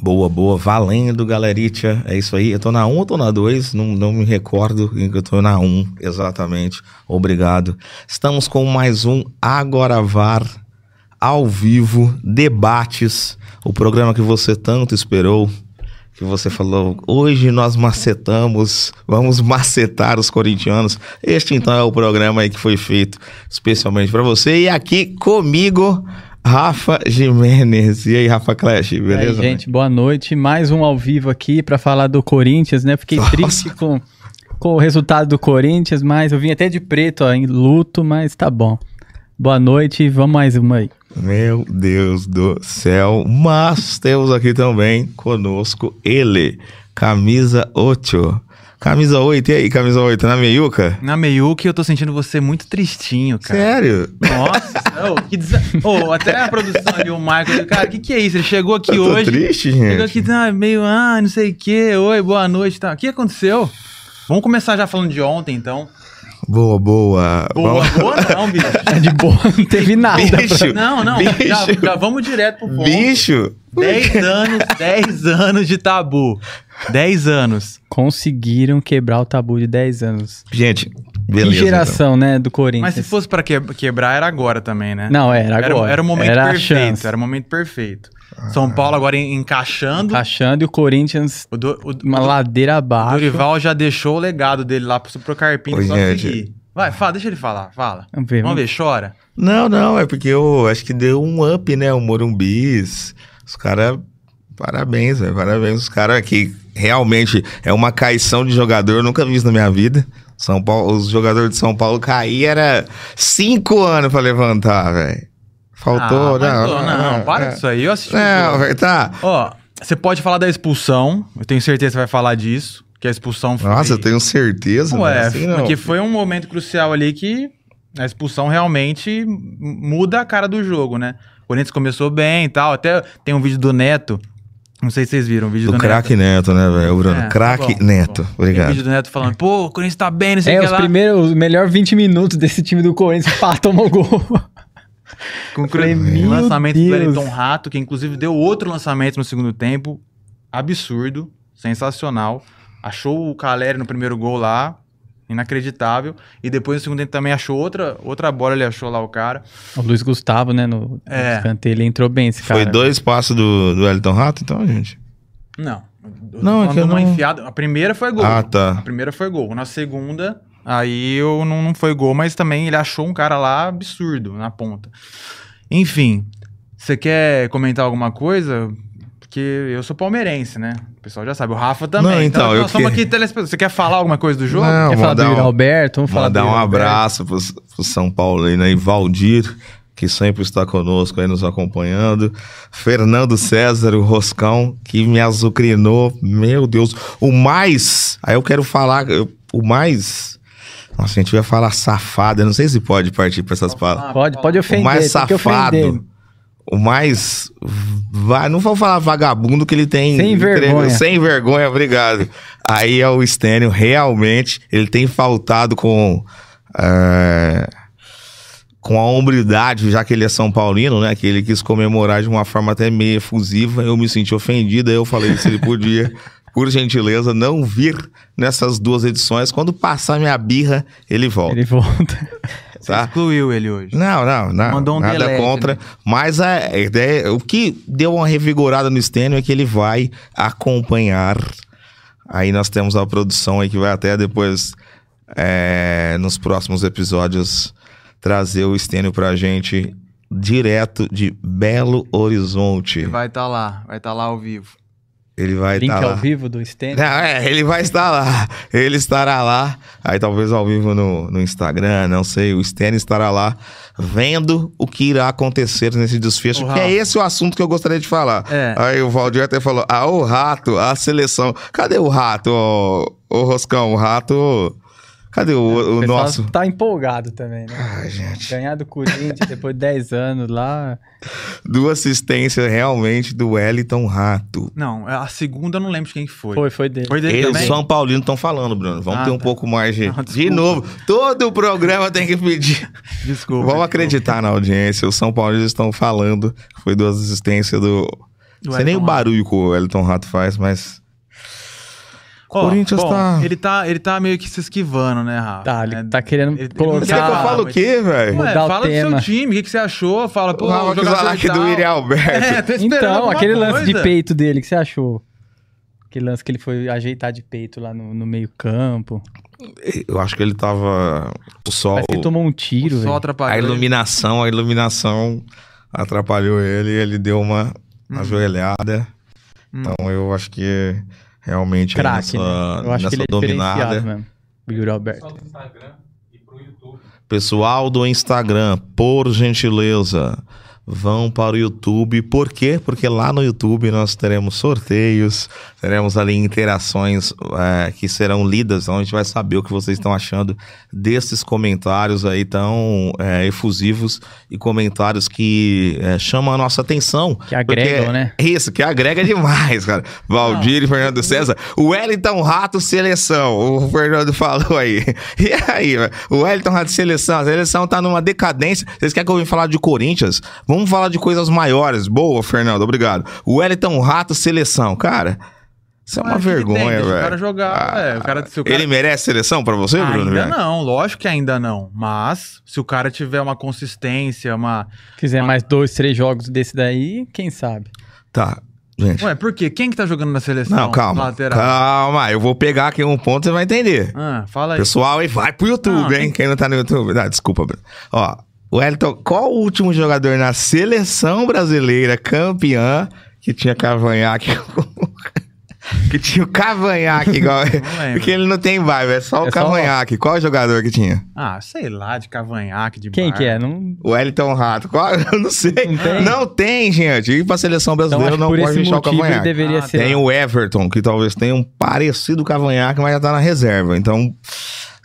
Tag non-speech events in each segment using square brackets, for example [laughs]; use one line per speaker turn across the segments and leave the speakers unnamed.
Boa, boa, valendo, galeritia. É isso aí. Eu tô na 1 ou tô na 2? Não, não me recordo que eu tô na 1, exatamente. Obrigado. Estamos com mais um Agora VAR ao vivo, debates, o programa que você tanto esperou, que você falou, hoje nós macetamos, vamos macetar os corintianos. Este então é o programa aí que foi feito especialmente para você e aqui comigo Rafa Jimenez. E aí, Rafa Clash, beleza?
E aí, gente, boa noite. Mais um ao vivo aqui para falar do Corinthians, né? Fiquei Nossa. triste com, com o resultado do Corinthians, mas eu vim até de preto, ó, em luto, mas tá bom. Boa noite, vamos mais uma aí.
Meu Deus do céu, mas temos aqui também conosco ele, camisa 8. Camisa 8, e aí, camisa 8, na meiuca?
Na meiuca eu tô sentindo você muito tristinho, cara.
Sério?
Nossa, oh, que des... oh, até a produção ali, o Michael, cara, o que que é isso? Ele chegou aqui eu tô hoje...
triste, gente.
Chegou aqui, ah, meio, ah, não sei o quê, oi, boa noite, tá. O que aconteceu? Vamos começar já falando de ontem, então.
Boa, boa.
Boa, vamos... boa não, [laughs] bicho.
É de boa, não teve nada.
Bicho,
pra... Não, não, bicho, já, já, vamos direto pro ponto.
Bicho.
10 anos, 10 anos de tabu. 10 anos.
Conseguiram quebrar o tabu de 10 anos.
Gente, beleza.
Que geração, então. né, do Corinthians.
Mas se fosse para que, quebrar, era agora também, né?
Não, era agora.
Era, era o momento era perfeito. Era o momento perfeito. São Paulo agora encaixando.
Encaixando e o Corinthians o do, o, uma o, ladeira abaixo. O
Dorival já deixou o legado dele lá pro, pro Carpini só seguir. Vai, fala, deixa ele falar, fala. Vamos ver, vamos ver, chora.
Não, não, é porque eu acho que deu um up, né? O Morumbis. Os caras. Parabéns, velho. Parabéns. Os caras que realmente é uma caição de jogador, eu nunca vi isso na minha vida. São Paulo, os jogadores de São Paulo cair era cinco anos para levantar, velho. Faltou,
ah, não, não, não, não, para é, disso aí, eu assisti. Não,
velho, tá.
Ó, você pode falar da expulsão, eu tenho certeza que você vai falar disso, que a expulsão foi...
Nossa, eu tenho certeza,
Ué, assim, porque foi um momento crucial ali que a expulsão realmente muda a cara do jogo, né? O Corinthians começou bem e tal, até tem um vídeo do Neto não sei se vocês viram o vídeo do,
do craque Neto. Neto, né, velho? O Bruno. É, craque tá Neto. Tá Obrigado. Tem
o vídeo do Neto falando, pô, o Corinthians tá bem, não sei
o
é, que
os
lá.
primeiros, os melhores 20 minutos desse time do Corinthians, pá, tomou gol. [laughs]
Com o falei, lançamento Deus. do Wellington Rato, que inclusive deu outro lançamento no segundo tempo. Absurdo, sensacional. Achou o Caleri no primeiro gol lá, inacreditável. E depois no segundo tempo também achou outra, outra bola, ele achou lá o cara.
O Luiz Gustavo, né, no, é. no escanteio, ele entrou bem esse
cara. Foi dois passos do, do Elton Rato, então, gente?
Não.
Não, é que eu não...
enfiada. A primeira foi gol.
Ah, tá.
A primeira foi gol. Na segunda, aí eu não, não foi gol, mas também ele achou um cara lá absurdo na ponta. Enfim, você quer comentar alguma coisa? Porque eu sou palmeirense, né? O pessoal já sabe. O Rafa também.
Não, então, então eu
nós que... aqui telespectadores. Você quer falar alguma coisa do jogo?
Não, quer falar do um... Alberto? Vamos falar
dar um abraço pro, pro São Paulo aí, né? E Valdir, que sempre está conosco aí nos acompanhando. Fernando César, o Roscão, que me azucrinou. Meu Deus. O mais. Aí eu quero falar. O mais. Nossa, a gente vai falar safado. Eu não sei se pode partir para essas palavras.
Pode, pode ofender.
O mais safado o mais. Não vou falar vagabundo que ele tem.
Sem vergonha.
Sem vergonha, obrigado. Aí é o Stênio, realmente, ele tem faltado com. É, com a hombridade, já que ele é São Paulino, né? Que ele quis comemorar de uma forma até meio efusiva. Eu me senti ofendido, aí eu falei se ele podia. por gentileza, não vir nessas duas edições. Quando passar minha birra, ele volta.
Ele volta.
Tá? Você excluiu ele hoje.
Não, não, não. Mandou um nada delete, contra. Né? Mas a ideia, o que deu uma revigorada no Stênio é que ele vai acompanhar. Aí nós temos a produção aí que vai até depois, é, nos próximos episódios, trazer o Stênio pra gente direto de Belo Horizonte.
Ele vai estar tá lá, vai estar tá lá ao vivo.
Ele vai
Link
estar
tá
ao
vivo do Stand?
É, ele vai estar lá. Ele estará lá. Aí talvez ao vivo no, no Instagram, não sei. O Stan estará lá vendo o que irá acontecer nesse desfecho, que é esse o assunto que eu gostaria de falar. É. Aí o Valdir até falou: ah, o rato, a seleção. Cadê o rato, ô, ô Roscão? O rato Cadê o, o, o nosso?
Tá empolgado também, né?
Ai, gente.
Ganhar do Corinthians depois de 10 anos lá.
Duas assistências realmente do Wellington Rato.
Não, a segunda eu não lembro de quem foi.
Foi, foi dele. Foi
dele
Eles, também? São Paulino estão falando, Bruno. Vamos
ah,
ter um
tá.
pouco mais de. Não, de novo, todo o programa tem que pedir.
Desculpa.
Vamos acreditar na audiência. Os São Paulinos estão falando foi duas assistências do Não sei nem o barulho que o Elton Rato faz, mas.
Oh, Corinthians bom, tá... Ele tá. Ele tá meio que se esquivando, né, Rafa?
Tá, ele é, tá querendo ele, colocar...
Quer que eu falo o quê, velho?
Fala do seu time, o que, que você achou? Fala, pô,
o jogador do Iri Alberto.
É, então, aquele coisa. lance de peito dele, o que você achou? Aquele lance que ele foi ajeitar de peito lá no, no meio campo.
Eu acho que ele tava... O sol... Parece que
ele tomou um tiro,
O sol atrapalhou A iluminação, a iluminação atrapalhou ele e ele deu uma hum. ajoelhada. Hum. Então eu acho que realmente
Crack, nessa, né? Eu acho nessa que ele é dominada. Mesmo, Yuri Alberto.
Pessoal do Instagram, por gentileza, vão para o YouTube. Por quê? Porque lá no YouTube nós teremos sorteios, teremos ali interações é, que serão lidas, então a gente vai saber o que vocês estão achando desses comentários aí tão é, efusivos e comentários que é, chamam a nossa atenção.
Que agregam, né?
Isso, que agrega demais, cara. [laughs] Valdir e Fernando César. O Wellington Rato Seleção, o Fernando falou aí. [laughs] E aí, o Wellington Rato Seleção, a seleção tá numa decadência. Vocês querem que eu venha falar de Corinthians? Vamos Vamos falar de coisas maiores. Boa, Fernando, obrigado. O Wellington Rato Seleção. Cara, isso é uma vergonha, velho. O
cara jogar. Ah, é, o cara,
o cara... Ele merece seleção para você, Bruno?
Ainda não, lógico que ainda não. Mas, se o cara tiver uma consistência, uma.
Quiser
uma...
mais dois, três jogos desse daí, quem sabe?
Tá. Gente.
Ué, por quê? Quem que tá jogando na seleção?
Não, calma. Lateral? Calma, eu vou pegar aqui um ponto e você vai entender.
Ah, fala aí.
Pessoal, e vai pro YouTube, não, hein? Quem não tá no YouTube. Não, desculpa, Bruno. Ó, Wellington, qual o último jogador na seleção brasileira campeã que tinha cavanhaque? [laughs] que tinha o cavanhaque igual. [laughs] Porque ele não tem vibe, é só o é cavanhaque. Só... Qual o jogador que tinha?
Ah, sei lá, de cavanhaque, de
Quem bar. que é? Não...
O Wellington Rato. Qual? [laughs] Eu não sei. Não tem, não tem gente. Ir pra seleção brasileira então, não pode deixar o cavanhaque.
Deveria ah, ser
tem lá. o Everton, que talvez tenha um parecido cavanhaque, mas já tá na reserva. Então.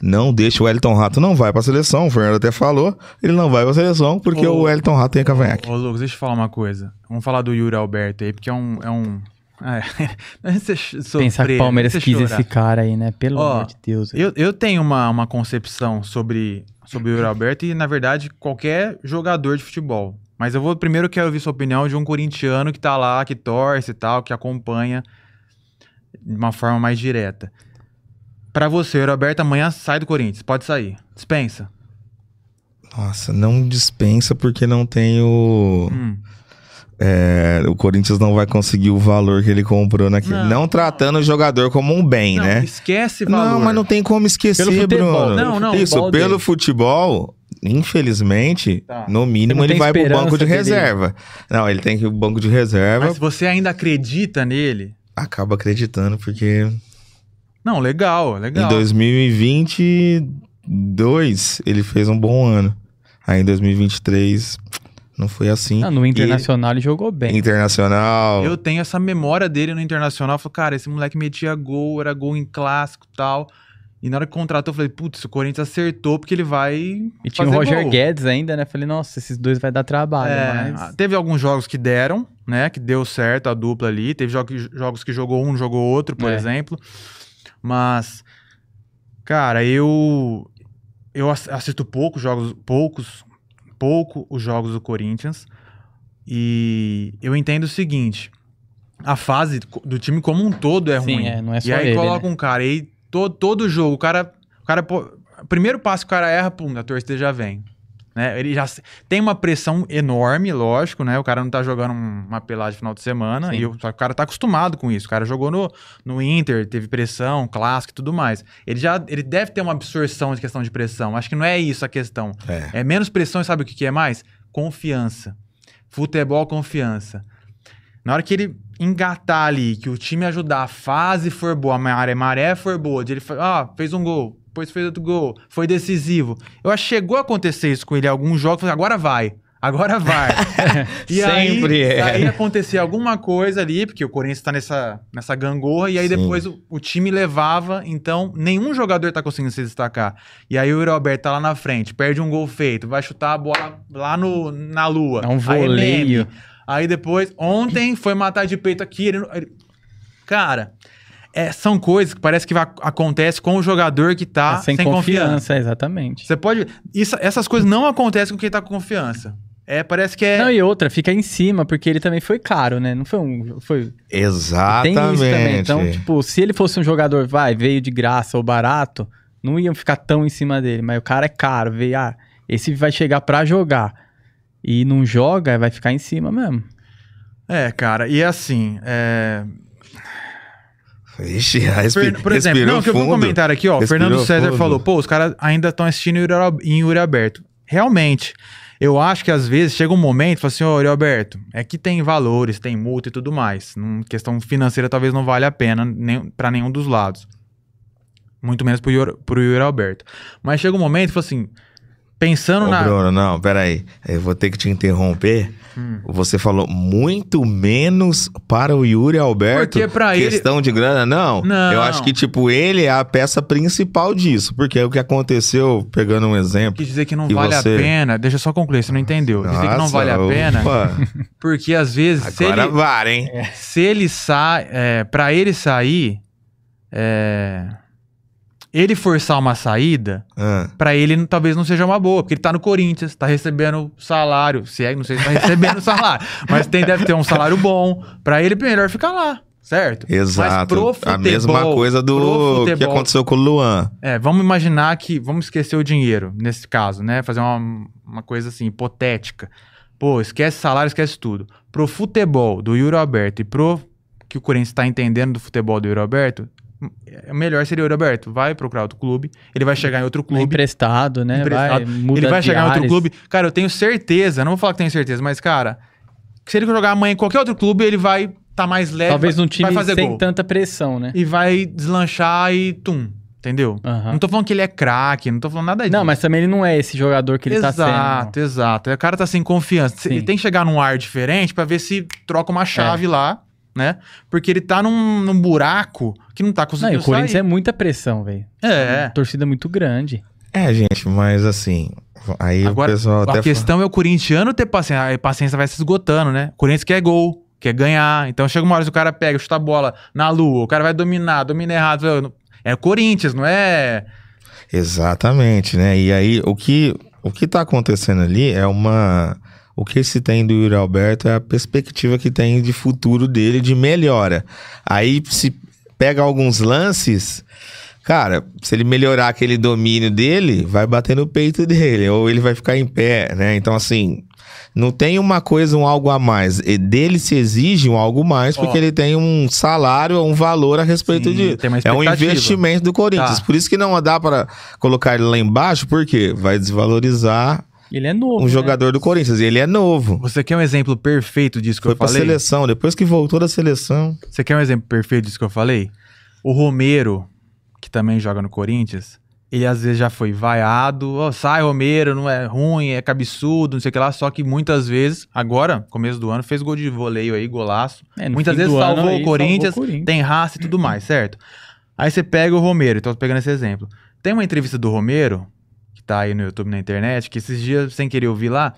Não deixa o Wellington Rato não vai para a seleção. O Fernando até falou, ele não vai para a seleção porque ô, o Wellington Rato tem cavanhaque.
Ô, Lucas, deixa eu falar uma coisa. Vamos falar do Yuri Alberto aí, porque é um. É um... É, [laughs]
Pensar que o Palmeiras quis chorar. esse cara aí, né? Pelo Ó, amor de Deus.
Eu, eu tenho uma, uma concepção sobre, sobre o Yuri Alberto e, na verdade, qualquer jogador de futebol. Mas eu vou primeiro quero ouvir sua opinião de um corintiano que tá lá, que torce e tal, que acompanha de uma forma mais direta. Para você, o Roberto amanhã sai do Corinthians. Pode sair. Dispensa.
Nossa, não dispensa porque não tem o. Hum. É, o Corinthians não vai conseguir o valor que ele comprou naquele. Não, não tratando não. o jogador como um bem,
não,
né?
Esquece valor.
Não, mas não tem como esquecer, pelo Bruno.
Não, não.
Isso, pelo dele. futebol, infelizmente, tá. no mínimo ele vai pro banco de reserva. Não, ele tem que ir pro banco de reserva. Mas
você ainda acredita nele?
Acaba acreditando, porque
não, legal, legal.
Em 2022, ele fez um bom ano. Aí em 2023, não foi assim.
Ah, no Internacional ele, ele jogou bem.
Internacional.
Eu tenho essa memória dele no Internacional. Falei, cara, esse moleque metia gol, era gol em clássico e tal. E na hora que contratou, eu falei, putz, o Corinthians acertou porque ele vai.
E tinha o Roger gol. Guedes ainda, né? Falei, nossa, esses dois vai dar trabalho. É, mas...
Teve alguns jogos que deram, né? Que deu certo a dupla ali. Teve jogos, jogos que jogou um, jogou outro, por é. exemplo. Mas, cara, eu eu assisto poucos jogos, poucos, pouco os jogos do Corinthians e eu entendo o seguinte: a fase do time como um todo é
Sim,
ruim.
É, não é só
e aí
ele,
coloca
né?
um cara, e aí todo, todo jogo, o cara, o cara, primeiro passo que o cara erra, pum, a torcida já vem. Né? Ele já tem uma pressão enorme, lógico, né? O cara não tá jogando uma pelagem final de semana Sim. e o, o, cara tá acostumado com isso. O cara jogou no, no Inter, teve pressão, clássico e tudo mais. Ele já ele deve ter uma absorção de questão de pressão. Acho que não é isso a questão. É, é menos pressão e sabe o que, que é mais? Confiança. Futebol, confiança. Na hora que ele engatar ali, que o time ajudar, a fase for boa, a maré, maré for boa, ele ah, fez um gol, depois fez outro gol, foi decisivo. Eu acho que chegou a acontecer isso com ele em alguns jogos, agora vai. Agora vai. [laughs]
e Sempre
aí,
é.
aí acontecia alguma coisa ali, porque o Corinthians tá nessa, nessa gangorra, e aí Sim. depois o, o, time levava, então nenhum jogador tá conseguindo se destacar. E aí o Yuri Alberto tá lá na frente, perde um gol feito, vai chutar a bola lá no, na lua.
É um voleio.
Aí, aí depois, ontem foi matar de peito aqui. Ele, ele, cara, é, são coisas que parece que vai, acontece com o jogador que tá é sem, sem confiança. confiança.
Exatamente.
Você pode. Isso, essas coisas não acontecem com quem tá com confiança. É, parece que é.
Não, e outra, fica em cima, porque ele também foi caro, né? Não foi um. Foi...
Exatamente. Tem isso também.
Então, tipo, se ele fosse um jogador, vai, veio de graça ou barato, não iam ficar tão em cima dele. Mas o cara é caro, veio, ah, esse vai chegar pra jogar. E não joga, vai ficar em cima mesmo.
É, cara, e assim, é...
Ixi, [laughs] respira,
Por exemplo, não, que eu vi um comentário aqui, ó. Respirou Fernando César fundo. falou: pô, os caras ainda estão assistindo em Yuri Aberto. Realmente, eu acho que às vezes chega um momento e fala assim: ô, Yuri Alberto, é que tem valores, tem multa e tudo mais. Num questão financeira talvez não vale a pena nem, para nenhum dos lados. Muito menos pro Yuri, pro Yuri Alberto. Mas chega um momento e fala assim: pensando
Ô,
na.
Bruno, não, peraí. Eu vou ter que te interromper. Hum. Você falou muito menos para o Yuri Alberto.
Porque pra
questão
ele...
de grana, não.
não.
Eu acho que, tipo, ele é a peça principal disso. Porque é o que aconteceu, pegando um exemplo.
Quis dizer que não que vale você... a pena. Deixa eu só concluir, você não entendeu. Nossa, dizer que não vale a pena. Porque às vezes.
Agora
se ele,
vale, hein?
Se ele sai. É, pra ele sair. É ele forçar uma saída, ah. para ele talvez não seja uma boa, porque ele tá no Corinthians, tá recebendo salário, se é, não sei se tá recebendo [laughs] salário, mas tem, deve ter um salário bom, para ele melhor ficar lá. Certo?
Exato. Futebol, a mesma coisa do futebol, que aconteceu com o Luan.
É, vamos imaginar que. Vamos esquecer o dinheiro, nesse caso, né? Fazer uma, uma coisa assim, hipotética. Pô, esquece salário, esquece tudo. Pro futebol do Yuri Alberto e pro que o Corinthians está entendendo do futebol do Yuri Alberto, é melhor seria o Roberto. Vai procurar outro clube. Ele vai chegar em outro clube.
Emprestado, né?
Emprestado. Vai, ele vai chegar em outro clube. Cara, eu tenho certeza, não vou falar que tenho certeza, mas, cara, se ele jogar amanhã em qualquer outro clube, ele vai estar tá mais leve.
Talvez
num
time sem gol. tanta pressão, né?
E vai deslanchar e tum. Entendeu? Uhum. Não tô falando que ele é craque, não tô falando nada disso.
Não, mas também ele não é esse jogador que ele
exato,
tá sendo.
Exato, exato. O cara tá sem confiança. Sim. Ele tem que chegar num ar diferente para ver se troca uma chave é. lá né? Porque ele tá num, num buraco que não tá conseguindo
não, o Corinthians sair. é muita pressão, velho.
É.
Uma torcida muito grande.
É, gente, mas assim, aí
Agora,
o pessoal
a questão fala... é o corintiano ter paciência, a paciência vai se esgotando, né? O Corinthians quer gol, quer ganhar. Então chega uma hora que o cara pega, chuta a bola na lua, o cara vai dominar, domina errado. É o Corinthians, não é...
Exatamente, né? E aí, o que, o que tá acontecendo ali é uma o que se tem do Yuri Alberto é a perspectiva que tem de futuro dele, de melhora. Aí se pega alguns lances, cara, se ele melhorar aquele domínio dele, vai bater no peito dele, ou ele vai ficar em pé, né? Então, assim, não tem uma coisa, um algo a mais. E dele se exige um algo mais, porque ele tem um salário, um valor a respeito Sim, de. é um investimento do Corinthians. Tá. Por isso que não dá para colocar ele lá embaixo, porque vai desvalorizar
ele é novo.
Um né? jogador do Corinthians. E ele é novo.
Você quer um exemplo perfeito disso que
Foi
eu falei?
Foi pra seleção, depois que voltou da seleção.
Você quer um exemplo perfeito disso que eu falei? O Romero, que também joga no Corinthians, ele às vezes já foi vaiado, oh, sai Romero, não é ruim, é cabeçudo, não sei o que lá, só que muitas vezes, agora, começo do ano, fez gol de voleio aí, golaço. É, muitas vezes salvou o, Corinthians, salvou o Corinthians, tem raça e tudo mais, certo? Aí você pega o Romero, então tô pegando esse exemplo. Tem uma entrevista do Romero, tá aí no YouTube, na internet, que esses dias, sem querer ouvir lá,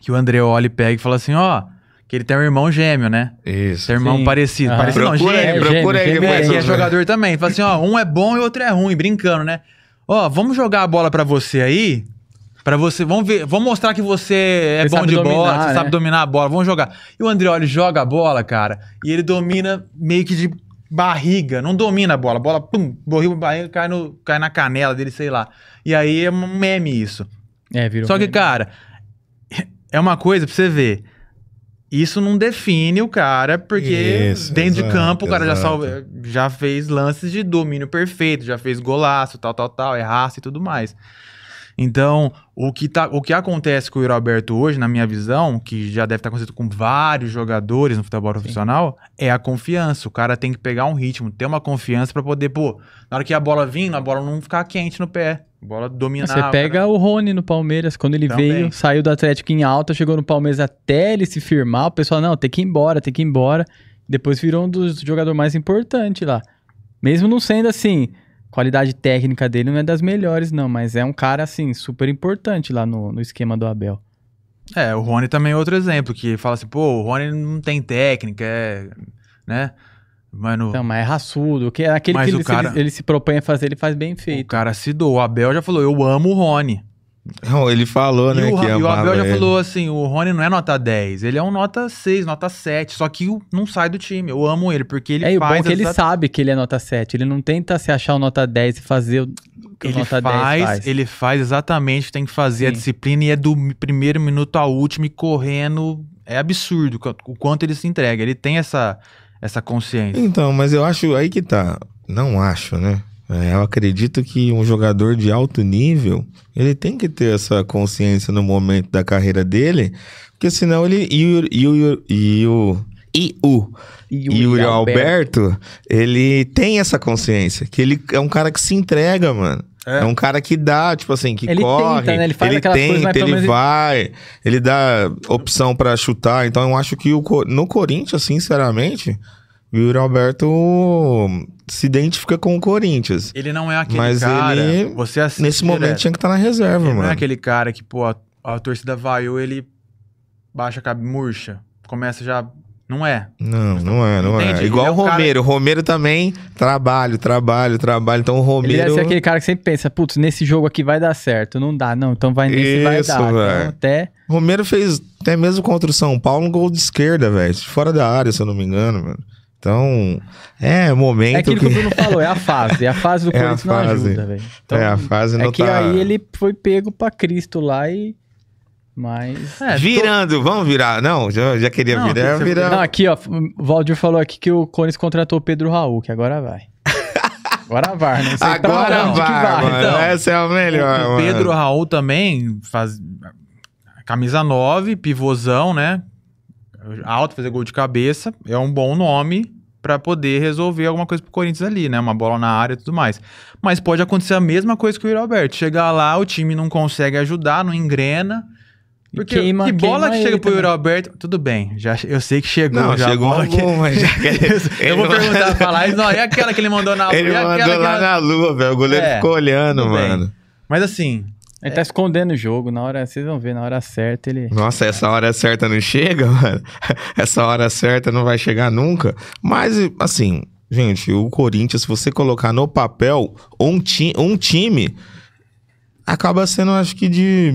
que o Andreoli pega e fala assim, ó... Que ele tem um irmão gêmeo, né?
Isso.
Tem um irmão Sim. parecido. Ah. Parecido
procura
não, gêmeo.
Aí, procura
gêmeo, aí. Gêmeo, é, que é jogador também. Fala assim, ó, um é bom e o outro é ruim, brincando, né? Ó, vamos jogar a bola pra você aí, para você, vamos ver, vamos mostrar que você é você bom de dominar, bola, você né? sabe dominar a bola, vamos jogar. E o Andreoli joga a bola, cara, e ele domina meio que de barriga, não domina a bola, a bola, pum, borriu a barriga, cai, no, cai na canela dele, sei lá. E aí é um meme isso.
É, virou
Só que,
meme.
cara, é uma coisa pra você ver. Isso não define o cara, porque isso, dentro exato, de campo o cara já, salve, já fez lances de domínio perfeito, já fez golaço, tal, tal, tal, é raça e tudo mais. Então, o que, tá, o que acontece com o Yuri Alberto hoje, na minha visão, que já deve estar acontecendo com vários jogadores no futebol Sim. profissional, é a confiança. O cara tem que pegar um ritmo, ter uma confiança para poder, pô, na hora que a bola vir, a bola não ficar quente no pé. Bola dominar.
Você pega cara. o Rony no Palmeiras, quando ele Também. veio, saiu do Atlético em alta, chegou no Palmeiras até ele se firmar, o pessoal, não, tem que ir embora, tem que ir embora. Depois virou um dos jogadores mais importantes lá. Mesmo não sendo assim, qualidade técnica dele não é das melhores, não, mas é um cara, assim, super importante lá no, no esquema do Abel.
É, o Rony também é outro exemplo, que fala assim, pô, o Rony não tem técnica, é. né?
Mas no... Então, mas é raçudo, que é aquele mas que ele, cara... ele, ele, se propõe a fazer, ele faz bem feito.
O cara se doou. O Abel já falou, eu amo o Rony.
Não, ele falou,
e
né?
O,
que
e o Abel já
ele.
falou assim: o Rony não é nota 10, ele é um nota 6, nota 7. Só que o- não sai do time. Eu amo ele, porque ele
é, e o bom
faz.
é que ele sabe que ele é nota 7. Ele não tenta se achar o nota 10 e fazer o que o
ele
nota
faz,
10 faz.
ele faz exatamente o que tem que fazer a
Sim.
disciplina e é do primeiro minuto ao último e correndo. É absurdo o o quanto ele se entrega. Ele tem essa, essa consciência.
Então, mas eu acho aí que tá. Não acho, né? É, eu acredito que um jogador de alto nível, ele tem que ter essa consciência no momento da carreira dele, porque senão ele e o e o e o e o
E
Yuri Alberto, ele tem essa consciência, que ele é um cara que se entrega, mano. É, um cara que dá, tipo assim, que
Ele
corre,
tenta, né? Ele faz coisas, mas
tenta, ele
menos ele-
vai, ele dá opção pra chutar. Então eu acho que o, no Corinthians, sinceramente, o Yuri Alberto se identifica com o Corinthians.
Ele não é aquele
Mas
cara.
ele,
você assiste
Nesse momento tinha que estar na reserva,
Ele
mano.
não é aquele cara que, pô, a, a torcida vaiou, ele baixa a cabeça, murcha. Começa já. Não é.
Não, não é, não
Entende?
é. Igual
Ele é
o
cara-
Romero. O Romero também, trabalho, trabalho, trabalho. Então o
Ele
Romero.
deve ser aquele cara que sempre pensa, putz, nesse jogo aqui vai dar certo. Não dá, não. Então vai nesse vai
Isso,
dar. Então, até
Romero fez até mesmo contra o São Paulo um gol de esquerda, velho. Fora da área, se eu não me engano, mano. Então, é momento
É aquilo que...
que.
o Bruno falou, é a fase. A fase do [laughs]
É
Corinthians não ajuda, velho. Então,
é, a fase não
é que
tá.
aí ele foi pego pra Cristo lá e. Mas.
É,
Virando, vamos virar. Não, já, já queria
Não,
virar, virar.
Não, aqui, ó. O Valdir falou aqui que o Corinthians contratou o Pedro Raul, que agora vai. Agora vai, não sei pra
Agora vai,
que vai.
mano.
Então,
Essa é a melhor,
o
mano.
Pedro Raul também faz camisa 9, pivôzão, né? Alto, fazer gol de cabeça. É um bom nome pra poder resolver alguma coisa pro Corinthians ali, né? Uma bola na área e tudo mais. Mas pode acontecer a mesma coisa que o Alberto. Chegar lá, o time não consegue ajudar, não engrena.
E
Porque
queima-
que bola
queima
que chega
ele
pro Yuri. Alberto, tudo bem. Já, eu sei que chegou.
Não,
já
chegou
bola que-
algum, mas já [laughs]
Eu vou perguntar, falar, não, é aquela que ele mandou na [laughs]
Ele
é aquela
mandou lá na lua, velho. O goleiro
É,
ficou olhando,
tudo bem.
mano.
Mas assim,
Ele tá escondendo o jogo. Na hora, vocês vão ver, na hora certa ele.
Nossa, essa hora certa não chega, [laughs] mano. Essa hora certa não vai chegar nunca. Mas, assim, gente, o Corinthians, se você colocar no papel um, ti um time, acaba sendo, acho que, de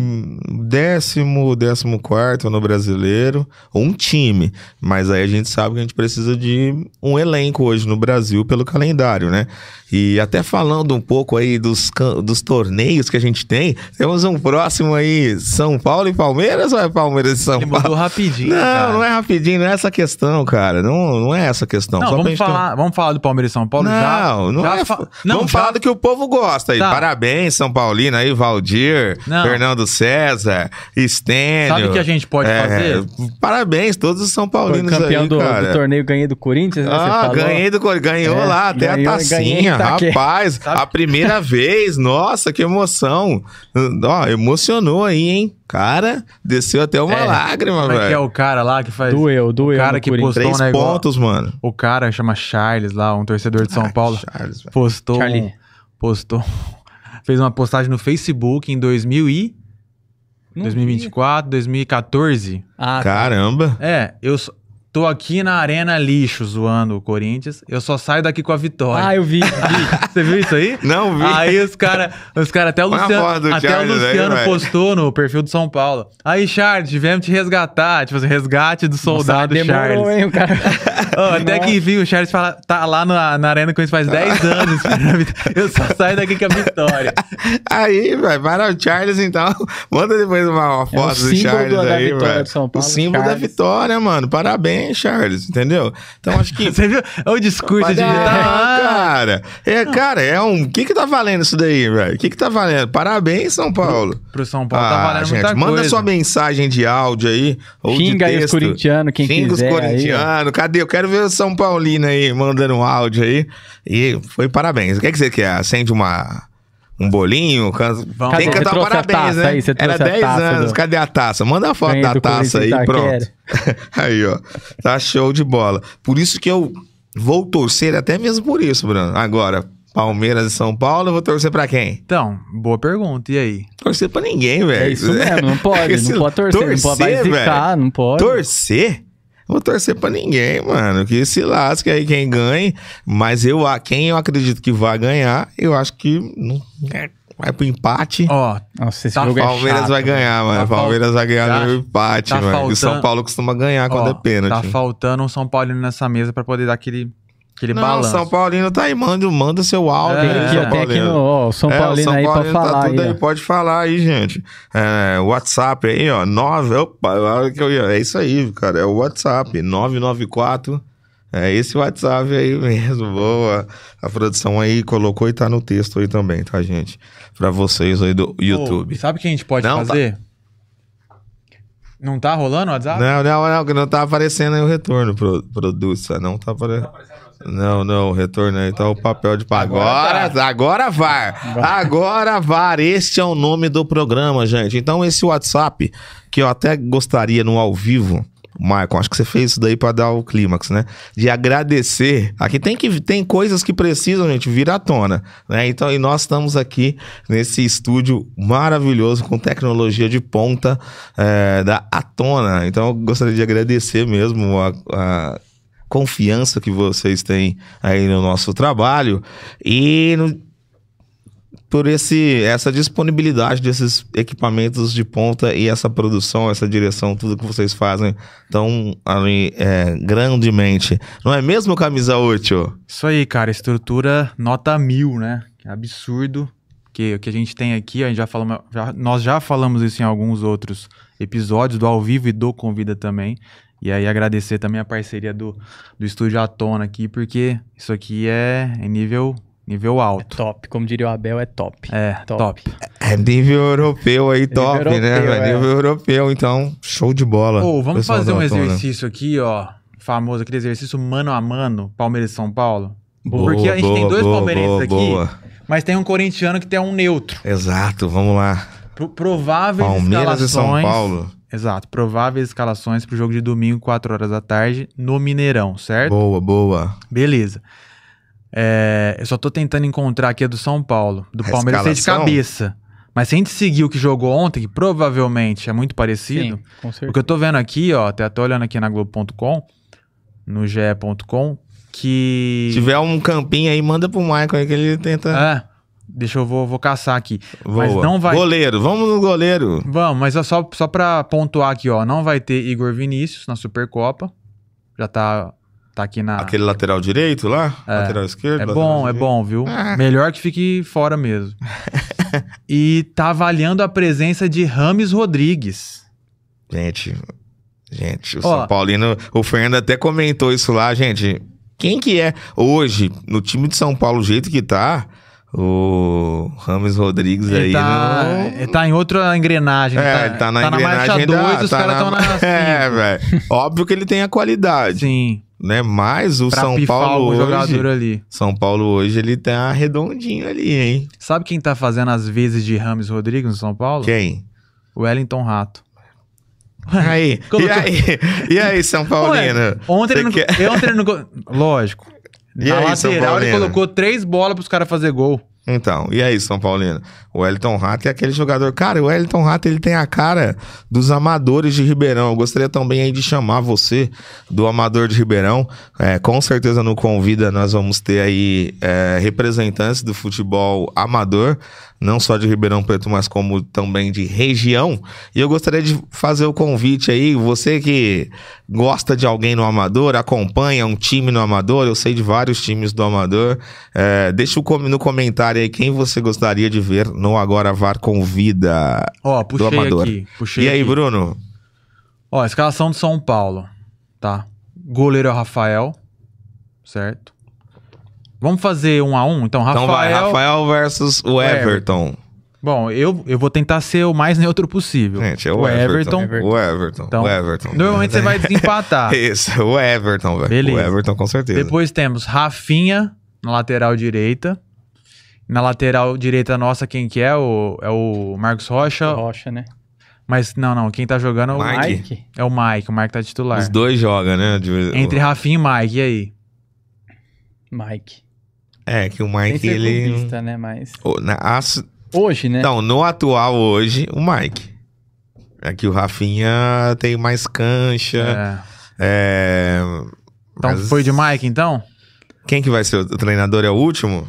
décimo, décimo quarto no brasileiro. Um time. Mas aí a gente sabe que a gente precisa de um elenco hoje no Brasil pelo calendário, né? E até falando um pouco aí dos, dos torneios que a gente tem, temos um próximo aí, São Paulo e Palmeiras ou é Palmeiras e São
ele
Paulo?
mudou rapidinho.
Não,
cara.
não é rapidinho, não é essa questão, cara. Não, não é essa questão.
Não,
Só
vamos
um-
falar, vamos falar do Palmeiras e São Paulo
não,
já?
não
já
é.
fa-
Vamos
já-
falar do que o povo gosta aí.
Tá.
Parabéns, São Paulino aí, Valdir,
Não.
Fernando César, Stênio.
Sabe o que a gente pode
É,
fazer?
Parabéns, todos os São
Foi
Paulinos
campeão
aí,
do,
cara.
do torneio, ganhei do Corinthians, né? você
Ah,
falou.
ganhei do Cor- ganhou
É,
lá até
ganhou-
a tacinha, rapaz.
Sabe-
A primeira [laughs] vez, nossa, que emoção. Ó, emocionou aí, hein? Cara, desceu até uma
É,
lágrima,
Como é que é
velho.
o cara lá que faz.
Doeu, doeu.
cara
no
que
Corinthians.
postou
Três
um negócio-
pontos, mano.
O cara chama Charles lá, um torcedor de São
Ah,
Paulo,
Charles, velho.
postou.
Charlie.
um- postou. Fez uma postagem no Facebook em 2000 e
Não
2024, 2014.
vi. Ah, tá.
Caramba.
É, eu só- tô aqui na Arena Lixo zoando o Corinthians. Eu só saio daqui com a vitória.
Ah, eu vi, vi. [laughs]
Você viu isso aí?
Não vi.
Aí os caras, os cara, até o Luciano,
do
até o
Charles aí,
Luciano postou no perfil do São Paulo. Aí, Charles, tivemos te resgatar. Tipo assim, resgate do soldado
Nossa, demorou,
Charles.
hein, o cara. [laughs]
Ô, até que enfim, o Charles fala, tá lá na, na Arena com isso faz 10 anos. esperando a vitória. Eu só saio daqui com a vitória. [laughs]
Aí, velho, para o Charles, então. Manda depois uma, uma foto do
É símbolo
Charles
da
aí,
vitória
velho.
de São
O
Paulo,
símbolo da vitória, mano. Parabéns, Charles, entendeu? Então acho que. [laughs]
Você viu? O discurso de...
Parabéns,
Ah,
cara. É, cara, é um. O que que tá valendo isso daí, velho? O que que tá valendo? Parabéns, São Paulo.
pro São Paulo tá valendo
Ah, gente,
muita
manda
coisa.
sua mensagem de áudio aí. Ou
Xinga
de
aí os
texto.
corintianos, quem
Xinga
quiser.
os
aí, ó.
corintianos. Cadê? Eu quero ver o São Paulino aí mandando um áudio aí. E foi parabéns. O que, é que você quer? Acende uma. Um bolinho? Can...
Vamos.
Tem que cantar parabéns, né?
aí,
Era
trouxe a
10
taça
anos.
do-
Cadê a taça? Manda a foto da taça aí,
Corinthians
pronto. [laughs] aí, ó. Tá show de bola. Por isso que eu vou torcer, até mesmo por isso, Bruno. Agora, Palmeiras e São Paulo, eu vou torcer pra quem?
Então, boa pergunta. E aí?
Torcer pra ninguém, velho.
É isso mesmo, não [laughs] pode, não pode torcer, não pode vai zicar, não pode.
Torcer? Vou torcer pra ninguém, mano. Que se lasque aí quem ganhe. Mas eu, a quem eu acredito que vai ganhar, eu acho que não, é, vai pro empate.
Ó,
Nossa, esse
Tá
jogo é
Palmeiras
chato,
vai ganhar, mano.
Tá fal-
Palmeiras vai ganhar
Tá-
no empate,
tá
mano. E São
faltando-
Paulo costuma ganhar quando
ó,
é pênalti.
tá faltando um São Paulino nessa mesa pra poder dar aquele, aquele
Não,
balanço.
São Paulino tá aí, manda, manda seu áudio.
É,
aí,
Aqui,
São
ó, tem aqui no ó, São
É,
Paulino
São
aí pra
Paulino
falar
tá tudo
aí,
pode falar aí, gente. É, WhatsApp aí, ó, 9, opa, que eu ia, é isso aí, cara, é o WhatsApp, 994, é esse WhatsApp aí mesmo, boa. A produção aí colocou e tá no texto aí também, tá, gente? Pra vocês aí do YouTube.
Ô, sabe o que a gente pode
Não, tá-
fazer? Não tá rolando o WhatsApp?
Não, não, não, que não tá aparecendo aí o retorno, pro, produça, não tá aparecendo. Não, não, retorno aí tá o papel de. Agora,
tá.
agora VAR. Agora VAR. Este é o nome do programa, gente. Então, esse WhatsApp, que eu até gostaria no ao vivo, Marco, acho que você fez isso daí pra dar o clímax, né? De agradecer. Aqui tem que tem coisas que precisam, gente, vir à tona, né? Então, e nós estamos aqui nesse estúdio maravilhoso com tecnologia de ponta é, da Atona. Então, eu gostaria de agradecer mesmo a, a confiança que vocês têm aí no nosso trabalho e no- por esse, essa disponibilidade desses equipamentos de ponta e essa produção, essa direção, tudo que vocês fazem tão ali, é, grandemente. Não é mesmo, camisa útil?
Isso aí, cara. Estrutura nota mil, né? Que absurdo. Que o que a gente tem aqui, a gente já falamos, já- nós já falamos isso em alguns outros episódios do ao vivo e do convida também. E aí agradecer também a parceria do, do estúdio Atona aqui, porque isso aqui é em nível, nível
É
alto.
top, como diria o Abel, é top.
É, top.
É nível europeu aí, top, né?
europeu,
velho?
é.
Nível europeu, então, show de bola.
Ô, vamos fazer um exercício aqui, ó. Famoso, aquele exercício mano a mano, Palmeiras e São Paulo.
Boa,
Porque a gente tem
boa,
dois
boa,
palmeirenses
boa,
aqui,
boa.
mas tem um corintiano que tem um neutro.
Exato, vamos lá.
Pro- prováveis
Palmeiras e. São Paulo.
Exato, prováveis escalações pro jogo de domingo, 4 horas da tarde, no Mineirão, certo?
Boa, boa.
Beleza. É, eu só tô tentando encontrar aqui a do São Paulo. Do
A
Palmeiras sei de cabeça. Mas se a gente seguir o que jogou ontem, que provavelmente é muito parecido,
Sim, com
o
certeza.
que eu tô vendo aqui, ó, até tô olhando aqui na Globo.com, no ge.com, que.
Se tiver um campinho aí, manda pro Michael aí que ele tenta.
É, deixa eu vou, vou caçar aqui. Mas
Boa.
não vai.
Goleiro, vamos no goleiro.
Vamos, mas é só, só pra pontuar aqui, ó. Não vai ter Igor Vinícius na Supercopa. Já tá, tá aqui na.
Aquele lateral direito lá?
É.
Lateral esquerdo?
É bom, é bom, viu?
Ah.
Melhor que fique fora mesmo. [laughs] e tá avaliando a presença de Rames Rodrigues.
Gente, gente, o
Ó.
São Paulino, o Fernando até comentou isso lá, gente. Quem que é hoje, no time de São Paulo, o jeito que tá, o Rames Rodrigues
Ele
aí
tá,
não...
ele tá em outra engrenagem.
É,
ele
ele tá na
marcha
engrenagem
2,
da-
os
tá
caras estão na [laughs]
É,
5.
velho. Óbvio que ele tem a qualidade,
Sim,
né? Mas o
pra
São Paulo
o
hoje...
jogador ali.
São Paulo hoje, ele tá redondinho ali, hein?
Sabe quem tá fazendo as vezes de Rames Rodrigues no São Paulo?
Quem?
O Wellington Rato.
Aí, [laughs] e
Colocou-
aí? E aí, São Paulino?
Ué, ontem ele, não,
quer-
ontem ele não. co- Lógico.
E
Na
aí,
lateral ele colocou três bolas pros caras fazer gol.
Então, e aí, São Paulino? O Wellington Rato é aquele jogador. Cara, o Wellington Rato ele tem a cara dos amadores de Ribeirão. Eu gostaria também aí de chamar você do amador de Ribeirão. É, com certeza no Convida nós vamos ter aí é, representantes do futebol amador, não só de Ribeirão Preto, mas como também de região. E eu gostaria de fazer o convite aí, você que gosta de alguém no amador, acompanha um time no amador, eu sei de vários times do amador. É, deixa no comentário aí quem você gostaria de ver no Agora VAR Convida.
Ó, puxei
amador.
aqui.
E aí,
aqui.
Bruno?
Ó, escalação do São Paulo. Tá. Goleiro é o Rafael. Certo? Vamos fazer um a um? Então, Rafael.
Então vai, Rafael versus o Everton.
Bom, eu, eu vou tentar ser o mais neutro possível.
Gente, é o,
o
Everton.
Everton.
O Everton.
Então,
o Everton.
Normalmente você vai [laughs] desempatar.
Isso, o Everton, velho.
Beleza.
O Everton, com certeza.
Depois temos Rafinha na lateral direita. Na lateral direita nossa, quem que é? O, é o Marcos Rocha.
Rocha, né?
Mas não, não. Quem tá jogando é o
Mike.
Mike.
É o Mike. O Mike tá titular.
Os dois jogam, né? De-
Entre Rafinha e Mike. E aí?
Mike.
É, que o
Sem
Mike,
ser
ele...
clubista, né? Mas...
O- na- as-
Hoje, né?
Então, no atual hoje, o Mike. É que o Rafinha tem mais cancha.
É.
É...
Então
mas
foi de Mike, então?
Quem que vai ser o treinador? É o último?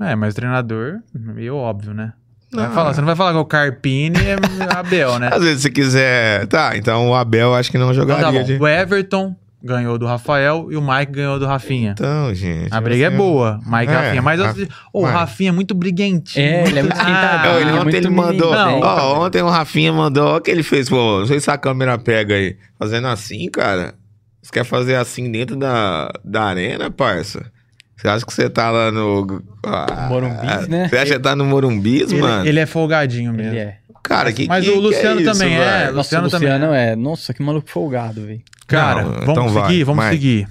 É, mas o treinador, meio óbvio, né? Vai falar, você não vai falar que o Carpini é [laughs] Abel, né?
Às vezes se quiser. Tá, então o Abel acho que não
Então tá
jogaria de.
O Everton ganhou do Rafael e o Mike ganhou do Rafinha.
Então, gente.
A briga é
você-
boa, Mike e
É,
Rafinha. Mas assim, ô, o. Rafinha é muito briguentinho.
É, ele é muito
Ah,
esquentadinho.
Não, ele,
é
ontem
muito
ele mandou.
menino,
Ó, ontem o Rafinha mandou. Olha o que ele fez, pô. Não sei se a câmera pega aí. Fazendo assim, cara. Você quer fazer assim dentro da, da arena, parça? Você acha que você tá lá no. Ah,
Morumbis, né?
Você acha que tá no Morumbis,
Ele,
mano?
ele é folgadinho mesmo.
Ele é.
Cara, que
Mas
que-
o Luciano
que é isso,
também é.
velho?
Nossa,
Luciano
o
também
Luciano é. Nossa, que maluco folgado, velho.
Cara,
Não,
vamos
então vai,
seguir, vamos
vai.
seguir.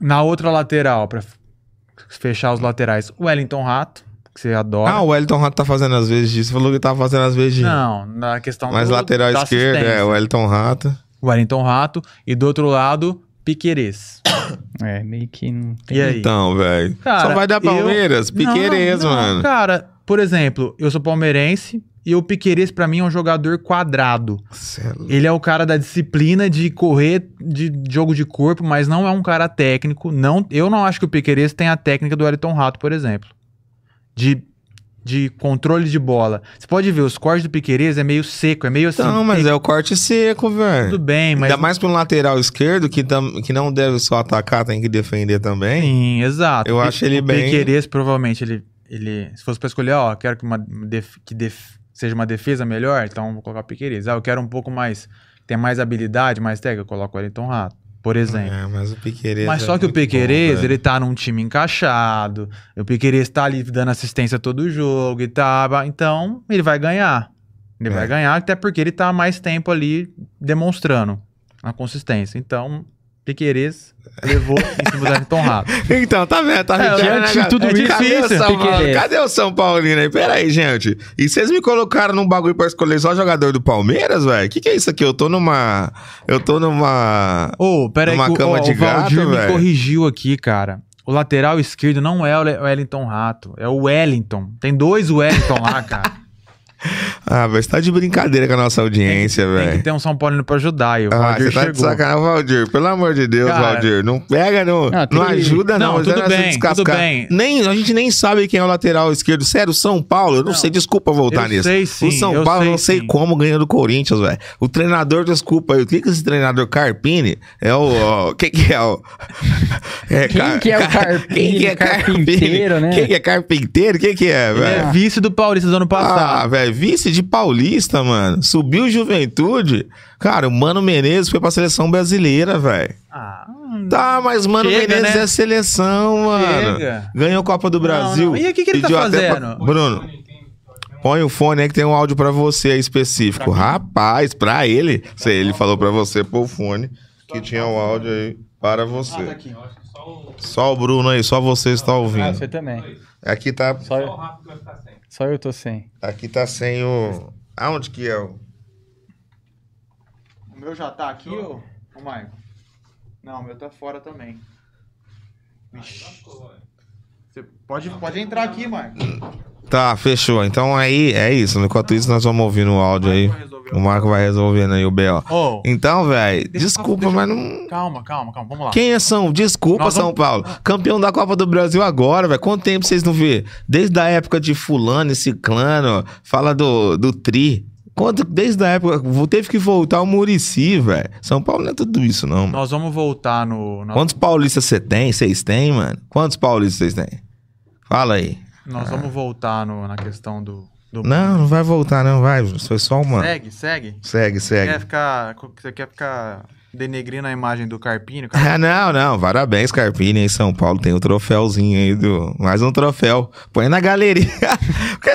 Na outra lateral, pra fechar os laterais, o Wellington Rato, que você adora.
Ah, o Wellington Rato tá fazendo às vezes disso. Você falou que tava fazendo às vezes disso.
Não, na questão
Mas
do-
lateral
da
esquerda é o Wellington Rato.
O Wellington Rato. E do outro lado, Piquerez. [coughs]
É, meio que não tem.
E aí?
Então, velho.
Cara,
Só vai dar
eu-
Palmeiras, Piquerez,
Não, não,
mano.
Cara, por exemplo, eu sou palmeirense e o Piquerez pra mim é um jogador quadrado.
Cê é.
Ele é o cara da disciplina de correr de jogo de corpo, mas não é um cara técnico. Não, eu não acho que o Piquerez tem a técnica do Wellington Rato, por exemplo. De, de controle de bola. Você pode ver, os cortes do Piquerez é meio seco, é meio assim.
Não, mas
tem-
é o corte seco, velho.
Tudo bem, mas.
Ainda mais pra um lateral esquerdo que, tam, que não deve só atacar, tem que defender também.
Sim, exato.
Eu
O
acho ele
o
bem-
Piquerez, provavelmente, ele, ele. Se fosse pra escolher, ó, quero que, uma def- que def- seja uma defesa melhor, então vou colocar o Piquerez. Ah, eu quero um pouco mais. Tem mais habilidade, mais técnica, eu coloco o Wellington Rato, por exemplo.
É, mas o Piquerez.
Mas
é
só que o
velho.
ele tá num time encaixado. O Piquerez tá ali dando assistência todo jogo e tá. Então, ele vai ganhar. Ele
É.
vai ganhar, até porque ele tá mais tempo ali demonstrando a consistência. Então, Piquerez levou em cima do Wellington Rato. [laughs]
Então, tá vendo? Tá
É,
diante de tudo
cara?
isso,
Cadê o São Paulo? Cadê o São Paulino aí? Pera aí, gente. E vocês me colocaram num bagulho pra escolher só jogador do Palmeiras, velho? Que que é isso aqui? Eu tô numa. Eu tô numa.
Ô, peraí,
Numa
que o,
cama
ó,
de
o Valdir
gato,
me corrigiu aqui, cara. O lateral esquerdo não é o Wellington Rato, é o Wellington. Tem dois Wellington lá, cara. [laughs]
Ah, velho, você tá de brincadeira com a nossa audiência,
Tem que
velho.
ter um São Paulino pra ajudar. E o
Ah,
Valdir
você tá de
chegou.
sacanagem, Valdir. Pelo amor de Deus,
Cara.
Valdir. Não pega, não.
Ah,
não
tudo-
ajuda, não.
Não, tudo bem, tudo bem.
Nem, a gente nem sabe quem é o lateral esquerdo. Sério, São Paulo, eu não,
Não.
sei, desculpa voltar
Eu
nisso.
sei sim,
o São
eu
Paulo,
sei
não sei
sim.
como ganhou do Corinthians, velho. O treinador, desculpa aí. O que que esse treinador Carpini é o. ó, Quem que é o. [laughs] É,
Quem que é o Carpini?
Quem que é
Carpinteiro, né?
Quem que é carpinteiro? Quem que é,
Ele
velho?
é vice do Paulista do ano
Ah,
passado.
velho, vice de Paulista, mano. Subiu Juventude. Cara, o Mano Menezes foi pra seleção brasileira, velho.
Ah,
Tá, mas Mano
Chega,
Menezes
né?
é seleção, mano.
Chega.
Ganhou Copa do Brasil.
não. E o que que ele tá fazendo?
Bruno, põe o fone aí que tem um áudio pra você aí específico. Rapaz, pra ele. Se ele falou pra você pôr o fone, que tinha um áudio aí para você.
Ah, tá
Só o Bruno aí, só você está
Ah,
ouvindo.
você também.
Aqui tá,
Só eu, só eu tô sem.
aqui tá sem o... Aonde que é o...
O meu já tá aqui, ô, ô Maicon? Não, o meu tá fora também. Vixe. Você pode, pode entrar aqui, Maicon.
Tá, fechou. Então aí é isso. Enquanto isso, nós vamos ouvir no áudio aí. O Marco vai resolvendo aí o B.O.
Ô,
Então, velho,
eu-
desculpa, mas não.
calma, calma, calma, vamos lá.
Quem é São? Desculpa,
Nós
São
vamos-
Paulo. Campeão da Copa do Brasil agora, velho. Quanto tempo vocês não vê? Desde a época de Fulano e Ciclano, fala do, do Tri. Quanto, desde a época. Teve que voltar o Murici, velho. São Paulo não é tudo isso, não. mano.
Nós vamos voltar no. nós-
Quantos paulistas você tem? Vocês têm, mano? Quantos paulistas vocês têm? Fala aí.
Nós vamos voltar no, na questão do. do-
Não, não vai voltar, não, vai. Foi só uma.
Segue, segue.
Segue, segue.
Quer ficar, você quer ficar denegrindo a imagem do Carpini? [laughs]
Ah, não, não. Parabéns, Carpini. Em São Paulo tem o troféuzinho aí do. Mais um troféu. Põe na galeria. [laughs]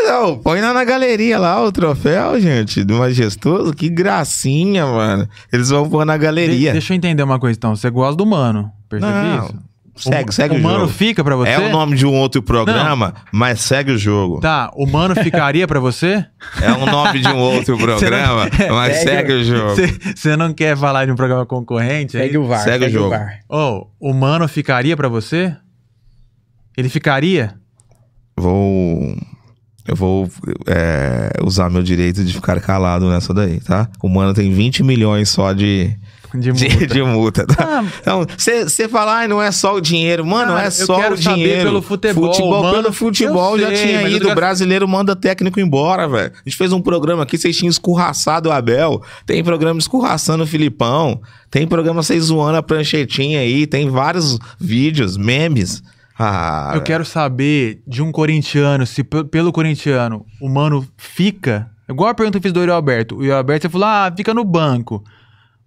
Não, põe lá na galeria lá o troféu, gente, do majestoso. Que gracinha, mano. Eles vão pôr na
De-
galeria.
deixa eu entender uma coisa então. Você gosta do Mano? Percebi
Não,
isso?
Segue,
o,
segue o,
o Mano
jogo.
fica pra você?
É o nome de um outro programa, mas segue o jogo.
Tá, o Mano ficaria pra você?
É o nome de um [laughs] outro programa, mas
Segue-
segue o jogo.
Você não quer falar de um programa concorrente?
Segue o VAR.
Segue o jogo.
VAR.
Oh, o Mano ficaria pra você? Ele ficaria?
Vou. Eu vou é, usar meu direito de ficar calado nessa daí, tá? O mano tem 20 milhões só de.
De
de,
multa.
de multa. tá?
Ah,
Então, você fala, ai, não é só o dinheiro. Mano, não
Cara,
é
eu
só
quero
o
saber
dinheiro.
pelo futebol, mano.
pelo futebol já
sei,
tinha ido. O brasileiro manda técnico embora, velho. A gente fez um programa aqui, vocês tinham escurraçado o Abel. Tem programa escurraçando o Filipão. Tem programa vocês zoando a pranchetinha aí. Tem vários vídeos, memes. Ah,
Eu quero saber de um corintiano, se pe- pelo corintiano o mano fica. Igual a pergunta que eu fiz do Yuri Alberto. O Yuri Alberto falou: ah, fica no banco.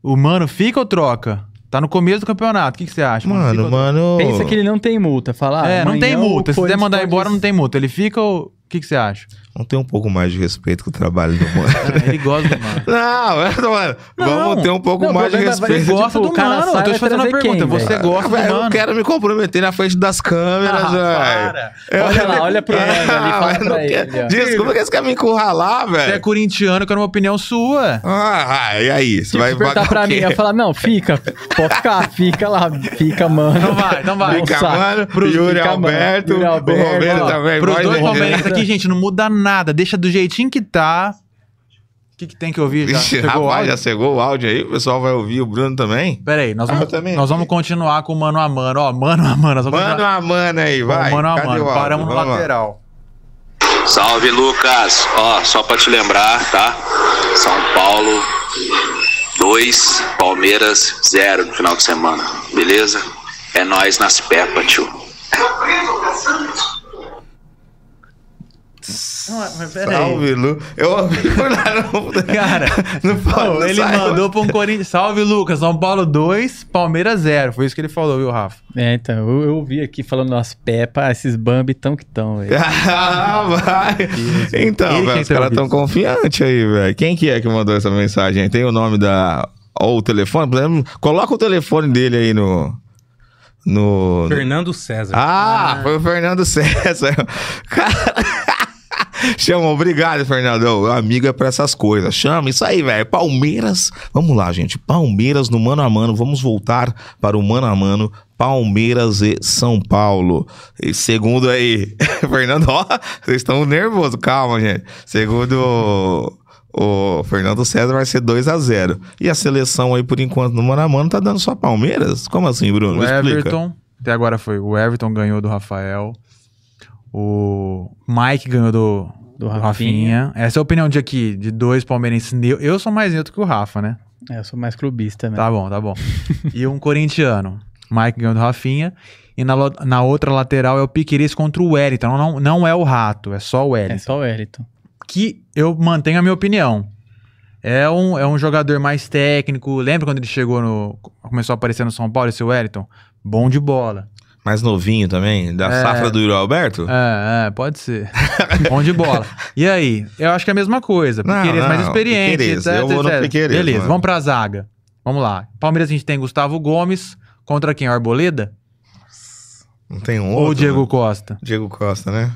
O mano fica ou troca? Tá no começo do campeonato. O que, que você acha?
Mano,
ou-
mano.
pensa que ele não tem multa. Fala, ah,
É, não tem multa. Se quiser mandar
pode-
embora, não tem multa. Ele fica ou. O que, que você acha?
Vamos ter um pouco mais de respeito com o trabalho do mano.
Ah, ele gosta do mano. [laughs]
Não, mano,
Não.
vamos ter um pouco
Não,
mais de
vai-
respeito.
Ele gosta
tipo,
do
cara
mano.
sai,
Eu tô te fazendo uma pergunta.
quem,
Você
velho?
gosta
Ah,
do
velho, Eu
mano?
quero me comprometer na frente das câmeras,
Ah,
velho.
para.
Eu-
Olha lá, olha pro [laughs] mano ali,
Ah,
fala
não quero-
ele, ó.
Desculpa que você quer me encurralar,
Você é
velho.
corintiano, eu quero uma opinião sua.
Ah, ah, e aí? Você
Tipo,
vai
se perguntar pra mim, eu falar, não, fica, pode ficar, fica lá, fica, mano.
Então vai, então vai.
Fica, mano,
pros-
Yuri
mano.
Alberto, o Roberto
ó,
também.
Pros dois
né?
palmeirenses gente, não muda nada. Deixa do jeitinho que tá. O que, que tem que ouvir? Já
Vixe,
chegou o
rapaz,
áudio?
já chegou o áudio aí? O pessoal vai ouvir, o Bruno também?
Pera aí, nós
Ah,
vamos,
também.
nós vamos continuar com o mano a mano. Ó, mano a mano. Nós vamos
Mano
continuar
a mano aí, vai.
o mano a
Cadê
mano.
o áudio?
Paramos no lateral.
Salve Lucas, ó, só pra te lembrar, tá? São Paulo 2, Palmeiras 0 no final de semana, beleza? É nós nas pepas, tio.
Não,
Salve, Lu. Eu lá [laughs] no... [laughs]
Cara, [laughs]
não pode,
Não, ele
sai.
mandou pra um Corinthians. Salve, Lucas. São Paulo 2, Palmeiras 0. Foi isso que ele falou, viu, Rafa?
É, então, eu, eu ouvi aqui falando das Pepa, esses Bambi tão que tão, velho.
Ah, vai. Então, velho, os caras tão confiantes aí, velho. Quem que é que mandou essa mensagem? aí? Tem o nome da... Ou o telefone? Coloca o telefone dele aí no... No...
Fernando César.
Ah, foi o Fernando César. Cara... Chama, obrigado, Fernandão. Amigo é pra essas coisas. Chama, isso aí, velho. Palmeiras. Vamos lá, gente. Palmeiras no mano a mano. Vamos voltar para o mano a mano. Palmeiras e São Paulo. E segundo aí, [laughs] Fernando, ó, vocês estão nervosos. Calma, gente. Segundo o, Fernando César, vai ser 2 a 0 E a seleção aí, por enquanto, no mano a mano, tá dando só Palmeiras? Como assim, Bruno?
O. Everton, até agora foi. O Everton ganhou do Rafael. O Mike ganhou do,
Do
do
Rafinha.
Rafinha. Essa é a opinião de aqui, de dois palmeirenses. Eu sou mais neutro que o Rafa, né?
É, eu sou mais clubista mesmo.
Tá bom, tá bom. e um corintiano. Mike ganhou do Rafinha. E na, na outra lateral é o Piqueires contra o Wellington. Não, não é o Rato, é só o
É
Wellington.
só o Wellington.
Que eu mantenho a minha opinião. É um, é um jogador mais técnico. Lembra quando ele chegou no. Começou a aparecer no São Paulo, esse Wellington? Bom de bola.
Mais novinho também, da
É.
safra do Yuri Alberto?
É, é, pode ser. [laughs] Bom de bola. E aí? Eu acho que é a mesma coisa.
Não,
Piqueires mais
não,
experiente,
Piqueires,
etc,
eu vou no. Piqueires,
Beleza,
mano.
vamos pra zaga. Vamos lá. Palmeiras a gente tem Gustavo Gomes contra quem? Arboleda?
Não tem um
Ou
outro?
Diego Costa?
Diego Costa, né?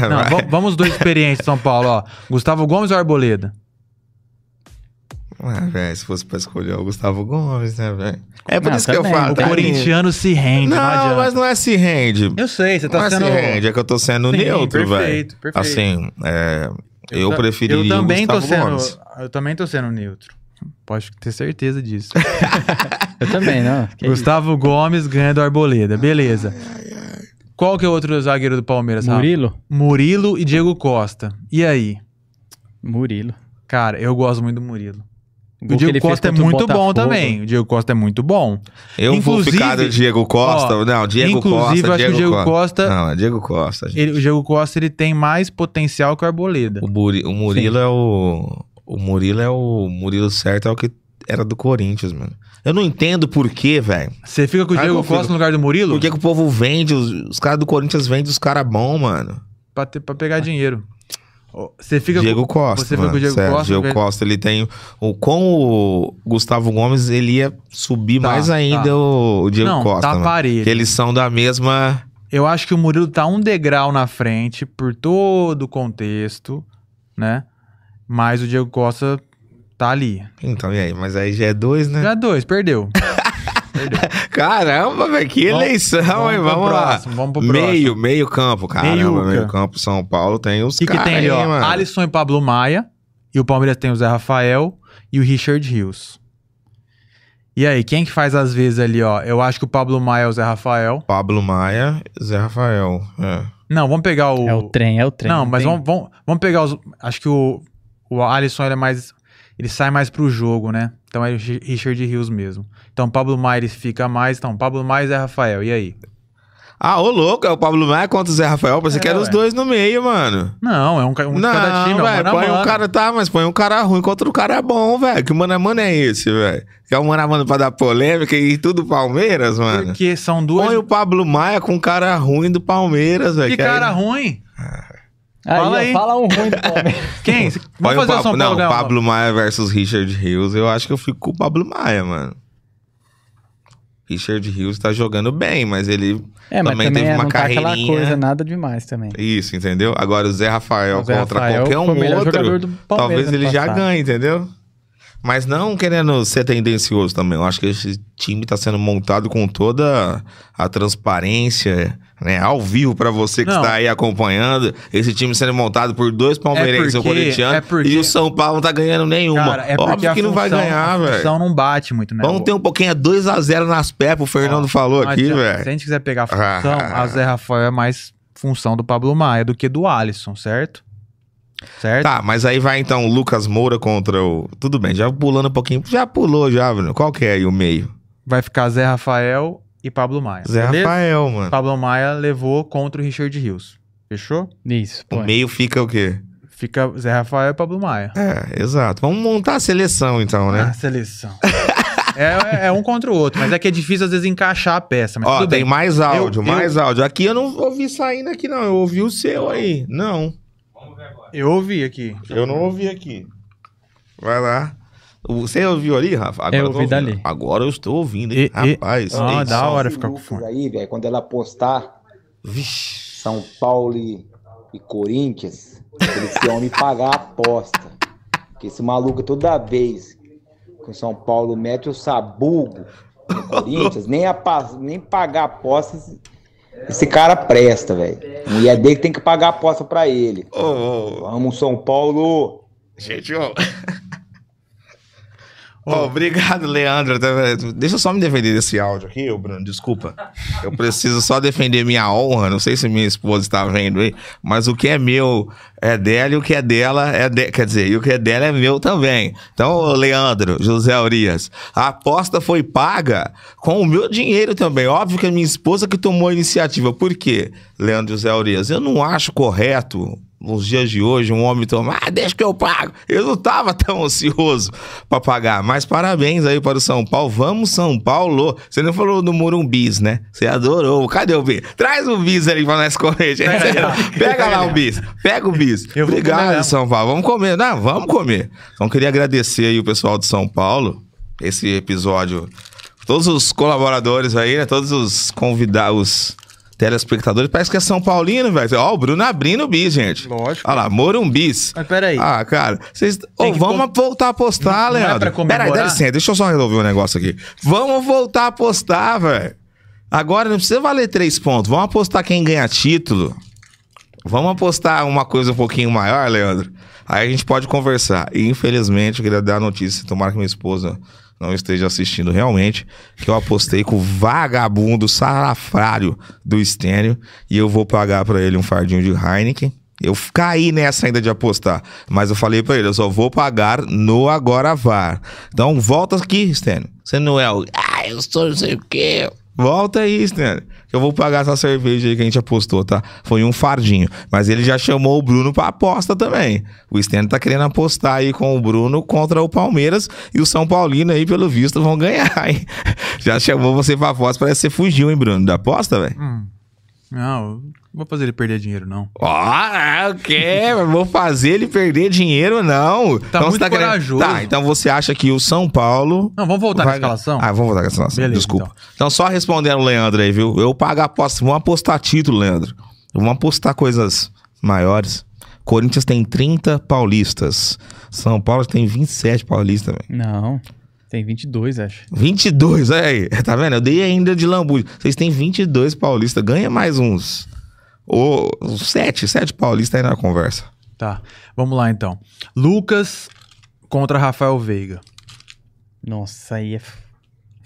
Não, [laughs] vamos os dois experientes de São Paulo, ó. Gustavo Gomes ou Arboleda?
Ah, velho, se fosse pra escolher o Gustavo Gomes, né, velho? É por
Não,
isso que eu falo.
O
tá?
corintiano se rende, não,
Não,
adianta.
mas não é se rende.
Eu sei, você tá
não
sendo...
é se rende, é que eu tô sendo
Sim,
neutro, velho.
perfeito, perfeito.
Assim, é, eu,
ta-
preferiria
eu também
o
tô
Gustavo
sendo,
Gomes.
Eu também tô sendo neutro. Pode ter certeza disso. [laughs]
Eu também, não. Que
Gustavo Gomes ganha do Arboleda. Beleza. Qual que é o outro zagueiro do Palmeiras?
isso?
Rafa?
Murilo?
Murilo e Diego Costa. E aí?
Murilo.
Cara, eu gosto muito do Murilo.
O
O Diego Costa é muito bom também. O Diego Costa é muito bom.
Eu vou
Inclusive-
ficar do Diego Costa.
ó,
não, Diego
inclusive,
Costa.
eu acho que o Diego Costa-
Não, é Diego Costa. gente.
Ele- o Diego Costa ele tem mais potencial que o Arboleda.
O, Buri- o Murilo é o. O Murilo é o. Murilo certo é o que era do Corinthians, mano. Eu não entendo por quê, velho.
Você fica com o Diego
eu fico.
Costa no lugar do Murilo?
Por que, que o povo vende? Os, os caras do Corinthians vendem os caras bons, mano.
Pra, ter- pra pegar dinheiro. Você fica
Diego
com...
Costa.
Você fica com o Diego
sério,
Costa.
Diego. Costa, ele tem. O, com o Gustavo Gomes, ele ia subir
Tá,
mais ainda
tá.
o, o Diego
Não,
Costa.
tá parelho.
Que eles são da mesma.
Eu acho que o Murilo tá um degrau na frente por todo o contexto, né? Mas o Diego Costa tá ali.
Então, e aí? Mas aí já é dois, né?
Já dois, perdeu. [laughs] [laughs]
Caramba, velho, que
Vamos-
eleição,
vamos
hein? Vamos lá.
próximo, vamos pro
meio, meio campo, caramba.
Meiuca.
Meio campo São Paulo tem os
O que, que
caras
tem ali, ó?
mano.
Alisson e Pablo Maia. E o Palmeiras tem o Zé Rafael e o Richard Rios. E aí, quem que faz às vezes ali, ó? Eu acho que o Pablo Maia é o Zé Rafael.
Pablo Maia, Zé Rafael. É.
Não, vamos pegar o.
É o trem, é o trem.
Não, mas
tem-
vamos, vamos, vamos pegar os. Acho que o, o Alisson ele é mais. Ele sai mais pro jogo, né? Então é Richard Rios mesmo. Então Pablo Maia ele fica mais. Então, Pablo Maia e Zé Rafael. E aí?
Ah, ô louco, é o Pablo Maia contra o Zé Rafael. Pensei
É,
que eram os dois no meio, mano.
Não, é um, um
não,
cada time, é um mano
põe um cara, tá, mas põe um cara ruim contra o cara bom, velho. Que mano a mano é esse, velho? Que é o mano a mano pra dar polêmica e tudo Palmeiras, mano.
Porque são duas.
Põe o Pablo Maia com um cara ruim do Palmeiras, velho.
Que
aí-
cara ruim?
Aí,
Fala
ó,
aí.
Fala um ruim do Palmeiras. [laughs]
Quem?
Põe
Vamos fazer o
Pa-
São Paulo
Não,
ganhar
Pablo Maia versus Richard Rios, eu acho que eu fico com o Pablo Maia, mano. Richard Rios tá jogando bem, mas ele
É, mas
também
também,
teve
é,
uma
não tá aquela
carreirinha.
coisa nada demais também.
Isso, entendeu? Agora o Zé Rafael
O Zé
contra
Rafael
qualquer um outro, talvez ele já ganhe, entendeu? Mas não querendo ser tendencioso também. Eu acho que esse time tá sendo montado com toda a transparência, né? Ao vivo pra você que
Não.
está aí acompanhando. Esse time sendo montado por dois palmeirenses e um
porque-
corintiano.
é porque-
E o São Paulo não tá ganhando nenhuma.
Cara, é
Óbvio
a
que não vai
função-
ganhar,
A
velho.
função não bate muito, né?
Vamos ter um pouquinho, é 2x0 nas pés, o Fernando falou
Não
aqui, velho.
Se a gente quiser pegar a função,
Ah.
a Zé Rafael é mais função do Pablo Maia do que do Alisson, certo? Certo?
Tá, mas aí vai então o Lucas Moura contra o. Tudo bem, já pulando um pouquinho. Já pulou, já, Bruno. Qual que é aí o meio?
Vai ficar Zé Rafael e Pablo Maia.
Zé
beleza?
Rafael, mano.
Pablo Maia levou contra o Richard Rios. Fechou?
Isso,
O
pô.
meio fica o quê?
Fica Zé Rafael e Pablo Maia.
É, exato. Vamos montar a seleção então,
Ah,
né?
seleção. [laughs] é, é um contra o outro, mas é que é difícil às vezes encaixar a peça. Mas
Ó,
tudo
tem
bem.
mais áudio,
Eu-
mais áudio. Aqui eu não ouvi saindo aqui, não. Eu ouvi o seu aí. Não.
Eu ouvi aqui.
Eu não ouvi aqui. Vai lá. Você ouviu ali, Rafa? Agora
Eu ouvi dali.
Agora eu estou ouvindo, hein?
E- e-
Rapaz.
Ah,
ei,
da hora ficar com fone.
aí, velho, quando ela postar
Vixe.
São Paulo e, e Corinthians, eles vão me pagar a aposta. Porque esse maluco toda vez que o São Paulo mete o sabugo no Corinthians, nem, a, nem pagar a aposta esse, cara presta, velho. Mulher dele tem que pagar a aposta pra ele.
Ô, ô,
Vamos, São Paulo!
Gente, ó. [laughs] Ó, obrigado, Leandro. Deixa eu só me defender desse áudio aqui, Bruno. Desculpa. Eu preciso só defender minha honra. Não sei se minha esposa está vendo aí, mas o que é meu é dela e o que é dela é de... Quer dizer, e o que é dela é meu também. Então, Leandro, José Urias, a aposta foi paga com o meu dinheiro também. Óbvio que é minha esposa que tomou a iniciativa. Por quê, Leandro José Urias? Eu não acho correto nos dias de hoje, um homem toma, ah, deixa que eu pago. Eu não tava tão ansioso pra pagar. Mas parabéns aí para o São Paulo. Vamos, São Paulo. Você não falou do Morumbis, né? Você adorou. Cadê o bis? Traz o bis ali pra nós comer, gente. Pega lá [laughs] o bis. Pega o bis. Obrigado. São Paulo. Vamos comer. Não, vamos comer. Então, queria agradecer aí o pessoal de São Paulo. Esse episódio. Todos os colaboradores aí, né? Todos os convidados, telespectadores. Parece que é São Paulino, velho. Ó, o Bruno abrindo o bis, gente.
Lógico.
Olha lá, Morumbis.
Mas peraí.
Ah, cara, vocês. Ô, vamos
com-
voltar a postar,
Não é
Leandro.
pra comemorar?
Peraí, dá licença, deixa eu só resolver um negócio aqui. Vamos voltar a postar, velho. Agora não precisa valer três pontos. Vamos apostar quem ganha título. Vamos apostar uma coisa um pouquinho maior, Leandro. Aí a gente pode conversar. E infelizmente, eu queria dar a notícia, tomara que minha esposa não esteja assistindo realmente, que eu apostei com o vagabundo salafrário do Stênio e eu vou pagar pra ele um fardinho de Heineken. Eu caí nessa ainda de apostar, mas eu falei pra ele, eu só vou pagar no Agora VAR. Então volta aqui, Stênio. Você não é o, ah, eu sou não sei o quê. Volta aí, Stênio. Que eu vou pagar essa cerveja aí que a gente apostou, tá? Foi um fardinho. Mas ele já chamou o Bruno pra aposta também. O Stênio tá querendo apostar aí com o Bruno contra o Palmeiras e o São Paulino aí, pelo visto, vão ganhar, [laughs] hein? Já chamou você pra aposta, parece que você fugiu, hein, Bruno? Da aposta, velho?
Hum. Não, não vou fazer ele perder dinheiro, não.
Ó, o quê? Vou fazer ele perder dinheiro, não.
Tá
você
muito
querendo-
corajoso.
Tá, então você acha que o São Paulo...
Não, vamos voltar
vai-
na escalação?
Ah, vamos voltar com a escalação.
Beleza,
Desculpa.
então.
Então. só respondendo o Leandro aí, viu? Eu pago a aposta. Vamos apostar título, Leandro. Vamos apostar coisas maiores. Corinthians tem 30 paulistas. São Paulo tem 27 paulistas, velho.
Não, tem 22, acho.
22, olha aí. Tá vendo? Eu dei ainda de lambuja. Vocês têm 22 paulistas. Ganha mais uns. Ou uns 7, 7 paulistas aí na conversa.
Tá, vamos lá então. Lucas contra Rafael Veiga.
Nossa, aí é... f-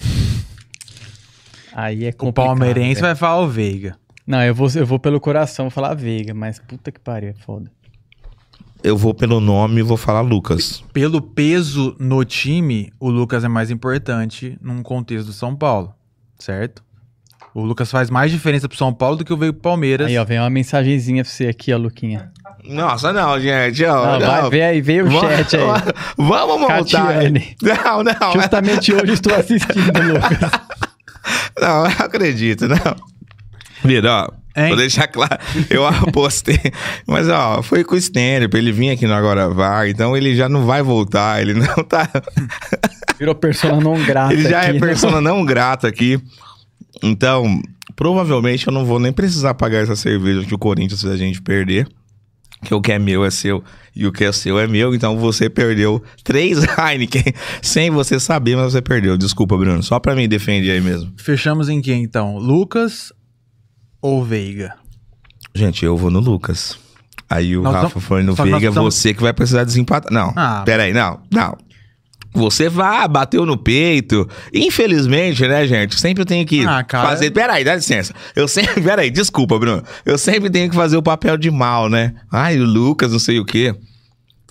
[laughs] Aí é
O
complicado.
palmeirense
velho.
vai falar o Veiga.
Não, eu vou, eu vou pelo coração, vou falar Veiga, mas puta que pariu, é foda.
Eu vou pelo nome e vou falar Lucas.
Pelo peso no time, o Lucas é mais importante num contexto do São Paulo, certo? O Lucas faz mais diferença pro São Paulo do que o Veiga pro Palmeiras.
Aí, ó, vem uma mensagenzinha pra você aqui, ó, Luquinha.
Nossa, não, gente. ó,
Não, vai ver aí, veio o
Vamos-
chat aí.
Vamos montar.
Catiane.
Não, não.
Justamente hoje estou assistindo, [laughs] Lucas.
Não, eu acredito, não. Vira, ó.
Hein?
Vou deixar claro, eu apostei, mas ó, foi com o Stanley, pra ele vir aqui no Agora Vai, então ele já não vai voltar, ele não tá.
Virou persona não grata
ele já
aqui,
é
né?
persona não grata aqui. Então, provavelmente eu não vou nem precisar pagar essa cerveja que o Corinthians se a gente perder. Que o que é meu é seu e o que é seu é meu. Então você perdeu três [laughs] Heineken sem você saber, mas você perdeu. Desculpa, Bruno. Só pra me defender aí mesmo.
Fechamos em quem então? Lucas ou Veiga?
Gente, eu vou no Lucas. Aí o
Nós
Rafa foi no
só
Veiga,
precisamos-
você que vai precisar desempatar. Não,
Ah.
peraí, não, não. Você vai, bateu no peito. Infelizmente, né, gente? Sempre tenho que
Ah,
fazer. Peraí, dá licença. Eu sempre. [laughs] Peraí, desculpa, Bruno. Eu sempre tenho que fazer o papel de mal, né? Ai, o Lucas, não sei o quê.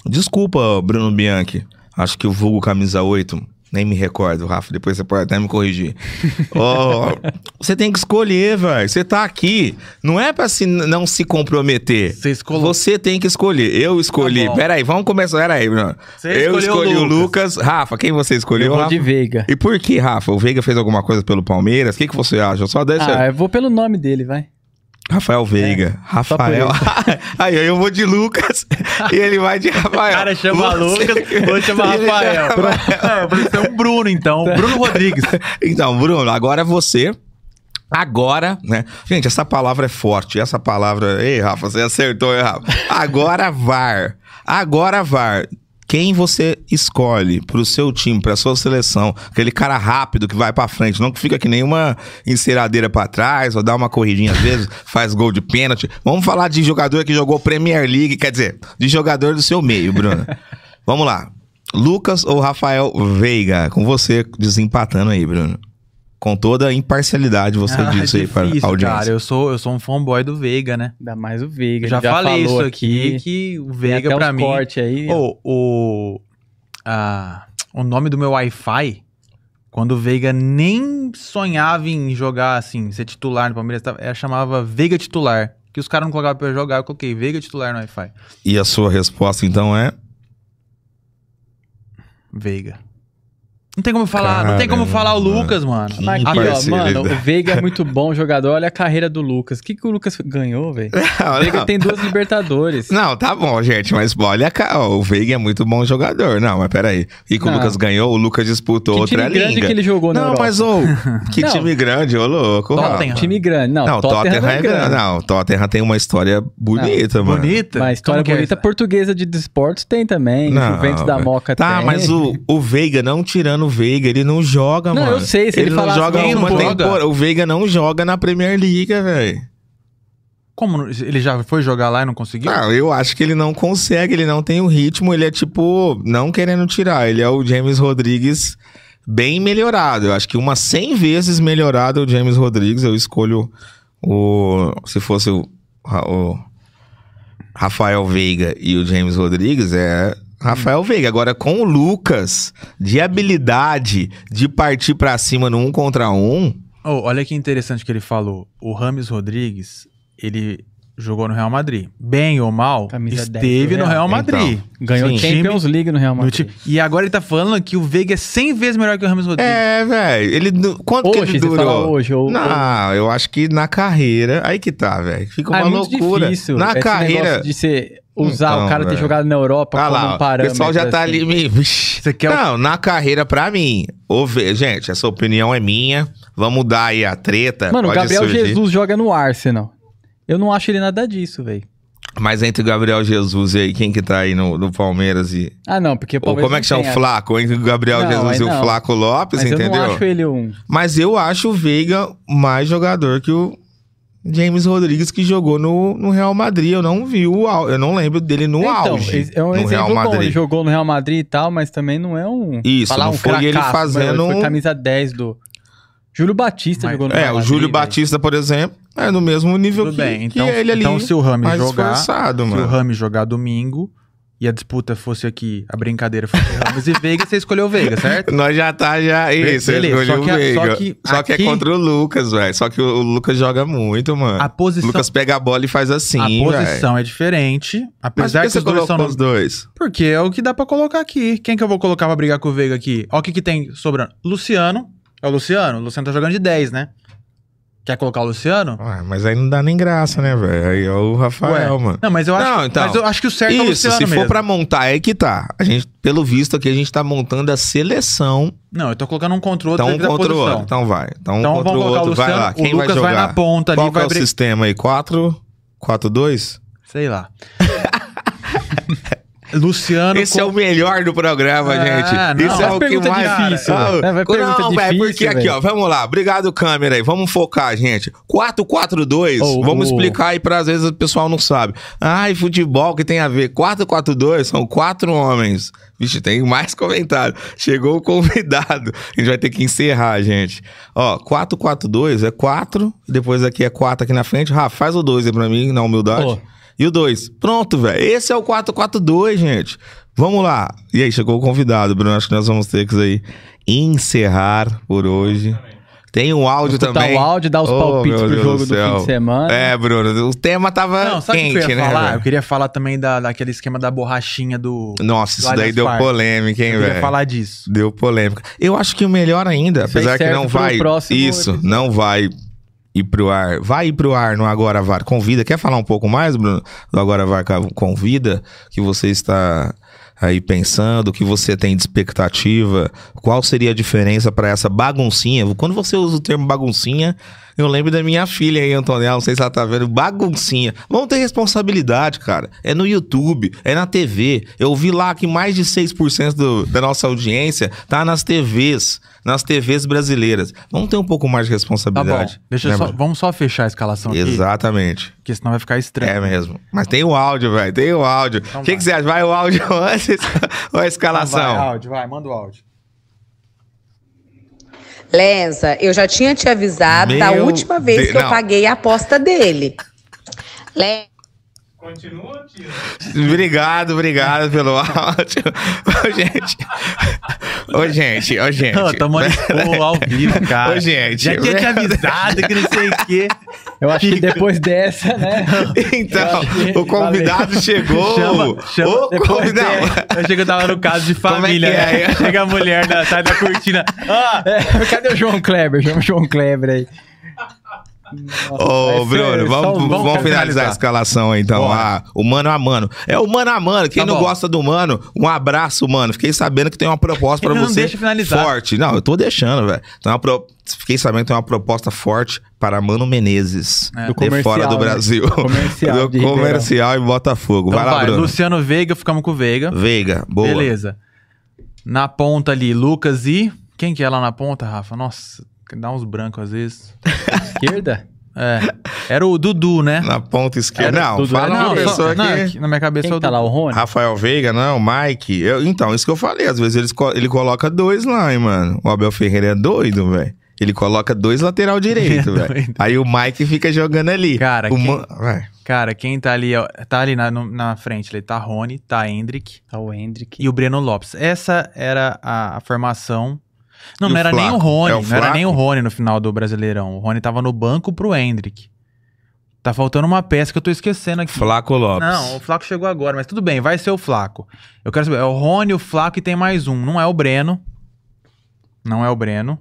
Desculpa, Bruno Bianchi. Acho que o vulgo camisa 8. Nem me recordo, Rafa. Depois você pode até me corrigir. [laughs] Ó, você tem que escolher, velho. Você tá aqui. Não é pra se, não se comprometer.
Você escolheu.
Você tem que escolher. Eu escolhi.
Tá bom.
Peraí, vamos começar. Peraí, Bruno.
Você
Eu escolhi
o
o Lucas. Rafa, quem você escolheu?
Eu vou
Rafa?
de Veiga.
E por que, Rafa? O Veiga fez alguma coisa pelo Palmeiras? O que, que você acha? Só desse.
Ah, eu vou pelo nome dele, vai.
Rafael Veiga.
por
Rafael. [laughs] Aí eu vou de Lucas [laughs] e ele vai de Rafael.
O cara chama
Você-
Lucas, vou [laughs] chamar Rafael.
chama-
É, você é um Bruno, então. Bruno Rodrigues.
Então, Bruno, agora você. Agora, né? Gente, essa palavra é forte. Essa palavra. Ei, Rafa, você acertou, hein, Rafa? Agora VAR. Agora VAR. Quem você escolhe pro seu time, pra sua seleção, aquele cara rápido que vai pra frente, não que fica que nem uma enceradeira pra trás, ou dá uma corridinha às vezes, [laughs] faz gol de pênalti. Vamos falar de jogador que jogou Premier League, quer dizer, de jogador do seu meio, Bruno. [laughs] Vamos lá. Lucas ou Rafael Veiga? Com você desempatando aí, Bruno. Com toda a imparcialidade você
Ah,
disse aí para a audiência.
cara. Eu sou, eu sou um fanboy do Veiga, né?
Ainda mais o Veiga.
Já,
a gente
falei
falou
isso aqui, que o Veiga
uns
mim.
aí.
O, o, ah, o nome do meu Wi-Fi, quando o Veiga nem sonhava em jogar assim, ser titular no Palmeiras, ela chamava Veiga titular. Que os caras não colocavam pra eu jogar, eu coloquei Veiga titular no Wi-Fi.
E a sua resposta então é
Veiga. Não tem como falar, não tem como
Caramba,
falar o Lucas, mano.
que
Mas aqui, ó, mano, o Veiga é muito bom jogador. Olha a carreira do Lucas. O que, que o Lucas ganhou, velho? [laughs]
Não,
O Veiga
não.
tem duas Libertadores.
Não, tá bom, gente, mas olha, ó, o Veiga é muito bom jogador. Não, mas peraí. E que o
Não.
Lucas ganhou, o Lucas disputou
Que
outra
time grande
liga.
que ele jogou na
Não,
Europa.
mas ô, [laughs] que
Não.
time grande, ô louco.
Tottenham.
Time grande. Não,
Não,
Tottenham,
Tottenham
não
é grande. Não, Tottenham tem uma história bonita, mano.
Bonita?
Mas história
Como que é
bonita
essa?
portuguesa de desportos tem também.
Não,
Juventus da. Moca
Tá,
tem.
mas o, o Veiga, não tirando o Veiga, ele não joga,
Não,
mano.
eu sei, se ele
não
falasse
joga
não
uma
joga?
temporada. O Veiga não joga na Premier League, velho.
Como? não- Ele já foi jogar lá e não conseguiu?
Não, eu acho que ele não consegue, ele não tem o ritmo, ele é tipo, não querendo tirar, ele é o James Rodrigues bem melhorado. Eu acho que umas 100 vezes melhorado o James Rodrigues, eu escolho o se fosse o, o Rafael Veiga e o James Rodrigues é Rafael Veiga. Agora com o Lucas de habilidade de partir pra cima no um contra um,
Oh, olha que interessante que ele falou. O Rames Rodrigues, ele jogou no Real Madrid. Bem ou mal,
Camisa 10
esteve no Real
Real.
Madrid.
Ganhou
Sim.
Champions League no Real
No
Madrid.
ti- E agora ele tá falando que o Veiga é 100 vezes melhor que o Rames Rodrigues.
É, velho. Ele. Quanto que
Hoje,
ele
você
durou?
fala hoje, ou-
Não, eu acho que na carreira. Aí que tá, velho. Fica uma
Ah, é
loucura.
difícil.
Na
esse
carreira.
de você usar
Então,
o cara ter
velho.
jogado na Europa
Ah
como
lá,
um
o
parâmetro.
pessoal já tá
assim.
ali.
Você quer o-
Não, na carreira, pra mim. o Ve- Gente, essa opinião é minha. Vamos dar aí a treta.
Mano, o Gabriel
surgir.
Jesus joga no Arsenal. Eu não acho ele nada disso, velho.
Mas entre o Gabriel Jesus e aí, quem que tá aí no, no Palmeiras e.
Ah, não, porque o
Ou
Palmeiras
como é que chama o Flaco? Entre o Gabriel
Não,
Jesus e o. Flaco Lopes,
Mas eu
entendeu?
não acho ele um...
Mas eu acho o Veiga mais jogador que o James Rodrigues que jogou no, no Real Madrid. Eu não vi o eu não lembro dele no
então,
auge.
é um
no
exemplo
Real
bom. Ele
Madrid.
jogou no Real Madrid e tal, mas também não é um...
Isso,
falar
não
um
foi ele fazendo
Ele foi camisa 10 do... Júlio Batista
Mas-
jogou no
É,
Real
o
Madrid,
Júlio
velho.
Batista, por exemplo, é no mesmo nível
Tudo
que,
bem.
que
Então,
ele ali.
então se o Rami jogar, se
mano.
o Rami jogar domingo e a disputa fosse aqui, a brincadeira fosse Ramos e Veiga, você escolheu o Veiga, certo? [laughs]
Nós já tá, já. Isso,
beleza,
escolheu
só que
o Veiga.
só que
Só que é
aqui-
contra o Lucas, velho. Só que o, o Lucas joga muito, mano.
A
O
posição,
Lucas pega a bola e faz assim,
a posição é diferente,
Mas
apesar
por que
que
você
os dois
colocou
são...
os dois?
Porque é o que dá pra colocar aqui. Quem que eu vou colocar pra brigar com o Veiga aqui? Ó o que que tem sobrando. Luciano. É o Luciano? O Luciano tá jogando de 10, né? Quer colocar o Luciano?
Ah, mas aí não dá nem graça, né, velho? Aí é o Rafael,
Ué,
mano.
Não, mas eu acho,
Não, então.
mas eu acho que o certo é o
Isso,
Luciano
se
mesmo.
for pra montar, é que tá. A gente, pelo visto aqui, a gente tá montando a seleção.
Não, eu tô colocando um contra o outro
Então um contra o outro. Então vai. Então um
Então
contra o
vamos colocar
outro.
o
vai
Luciano,
lá. Quem
o
vai
Lucas
jogar?
vai na ponta ali,
Qual que
vai
é o
brin-
sistema aí? 4? 4-2?
Sei lá. [laughs] Luciano.
Esse é
com-
o melhor do programa,
Ah,
gente.
não.
Isso é o que
pergunta
mais.
difícil,
Ah,
velho. Vai pergunta
não, velho,
difícil,
porque aqui,
velho.
ó, vamos lá. Obrigado, câmera aí. Vamos focar, gente. 4-4-2.
Oh,
vamos
oh.
explicar aí pra às vezes o pessoal não sabe. Ai, futebol que tem a ver. 4-4-2 são quatro homens. Vixe, tem mais comentário. Chegou o convidado. A gente vai ter que encerrar, gente. Ó, 4-4-2 é 4. Depois aqui é 4 aqui na frente. Rafa, faz o 2 aí pra mim, na humildade.
Ô.
E o 2. Pronto, velho. Esse é o 4-4-2, gente. Vamos lá. E aí, chegou o convidado, Bruno. Acho que nós vamos ter que aí encerrar por hoje. Tem um áudio
Escutar
também.
o áudio, dar os
Oh,
palpites pro jogo
do
do, fim de semana.
É, Bruno, o tema tava
Não, sabe
quente,
que eu ia
né?
falar?
velho?
Eu queria falar também da, daquele esquema da borrachinha do.
Nossa,
do
isso daí
Allianz
deu
Parque.
polêmica, hein,
Eu queria
velho?
falar disso.
Deu polêmica. Eu acho que o melhor ainda,
Isso
apesar que não vai. Isso,
episódio.
não vai ir pro ar. Vai ir pro ar no Agora VAR Convida. Quer falar um pouco mais, Bruno? Do Agora VAR Convida? Que você está aí pensando, o que você tem de expectativa? Qual seria a diferença para essa baguncinha? Quando você usa o termo baguncinha, eu lembro da minha filha aí, Antonella, não sei se ela tá vendo, baguncinha. Vamos ter responsabilidade, cara. É no YouTube, é na TV. Eu vi lá que mais de 6% do, da nossa audiência tá nas TVs, nas TVs brasileiras. Vamos ter um pouco mais de
Tá bom.
responsabilidade.
Deixa
né,
só, vamos só fechar a escalação aqui,
Exatamente.
porque senão vai ficar estranho.
É mesmo. Mas tem o áudio, velho. Tem o áudio. O
Então
que, que você acha? Vai o áudio [laughs] antes ou a
Então
escalação?
vai, áudio, vai, manda o áudio.
Lenza, eu já tinha te avisado da
Meu
última vez
Deus,
que eu
não.
paguei a aposta dele. Len-
Obrigado, obrigado pelo áudio. [laughs] Ô, gente. Ô, gente, ô, gente.
Ô, tamo [laughs] ao vivo, cara.
Ô, gente.
Já tinha te avisado que não sei o quê.
Eu acho que depois dessa, né?
Então,
que-
o convidado
valeu.
chegou.
Chama, chama.
Ô,
Depois
convidado.
dessa, Eu chego, eu tava no caso de
Como é
família,
que é?
né? Chega a mulher, da, sai da cortina. Ah,
É, cadê o João Kleber? Chama o João Kleber aí.
Ô,
ser
Bruno,
só
vamos,
um-
vamos, finalizar a escalação então.
Bora.
Ah, o mano a mano. É o mano a mano. Quem
Tá
não
bom.
gosta do mano, um abraço, mano. Fiquei sabendo que tem uma proposta
não
você
deixa finalizar.
forte. Não, eu tô deixando, velho. Uma pro- Fiquei sabendo que tem uma proposta forte para Mano Menezes.
É.
Do
De fora do
né?
Brasil. [laughs]
Comercial
do [laughs] comercial em Botafogo.
então
vai lá,
vai,
Bruno.
Luciano Veiga, ficamos com o Veiga.
Veiga, boa.
Beleza. Na ponta ali, Lucas e. Quem que é lá na ponta, Rafa? Nossa, dá uns brancos às vezes. [laughs]
Esquerda?
É. Era o Dudu, né?
Na ponta esquerda.
Era
Não,
tudo,
fala
era
uma pessoa
não,
aqui.
aqui na minha cabeça
Quem
é o
tá lá? O
Dudu.
Rony?
Rafael Veiga, não, Mike. Eu- então, isso que eu falei. Às vezes eles co- ele coloca dois lá, hein, mano. O Abel Ferreira é doido, velho. Ele coloca dois lateral [laughs] direito,
É
velho. Aí o Mike fica jogando ali.
Cara,
o
quem-
man-.
Cara, quem tá ali, ó, tá ali na, no- na frente, ele tá Rony, tá Hendrick
Tá o Hendrick.
e o Breno Lopes. Essa era a, a formação. Não,
E
não era nem o
Flaco?
Rony,
É o
não era nem o
Flaco?
Rony no final do Brasileirão. O Rony tava no banco pro Hendrick. Tá faltando uma peça que eu tô esquecendo aqui.
Flaco Lopes.
Não, o Flaco chegou agora, mas tudo bem, vai ser o Flaco. Eu quero saber, é o Rony, o Flaco e tem mais um. Não é o Breno. Não é o Breno.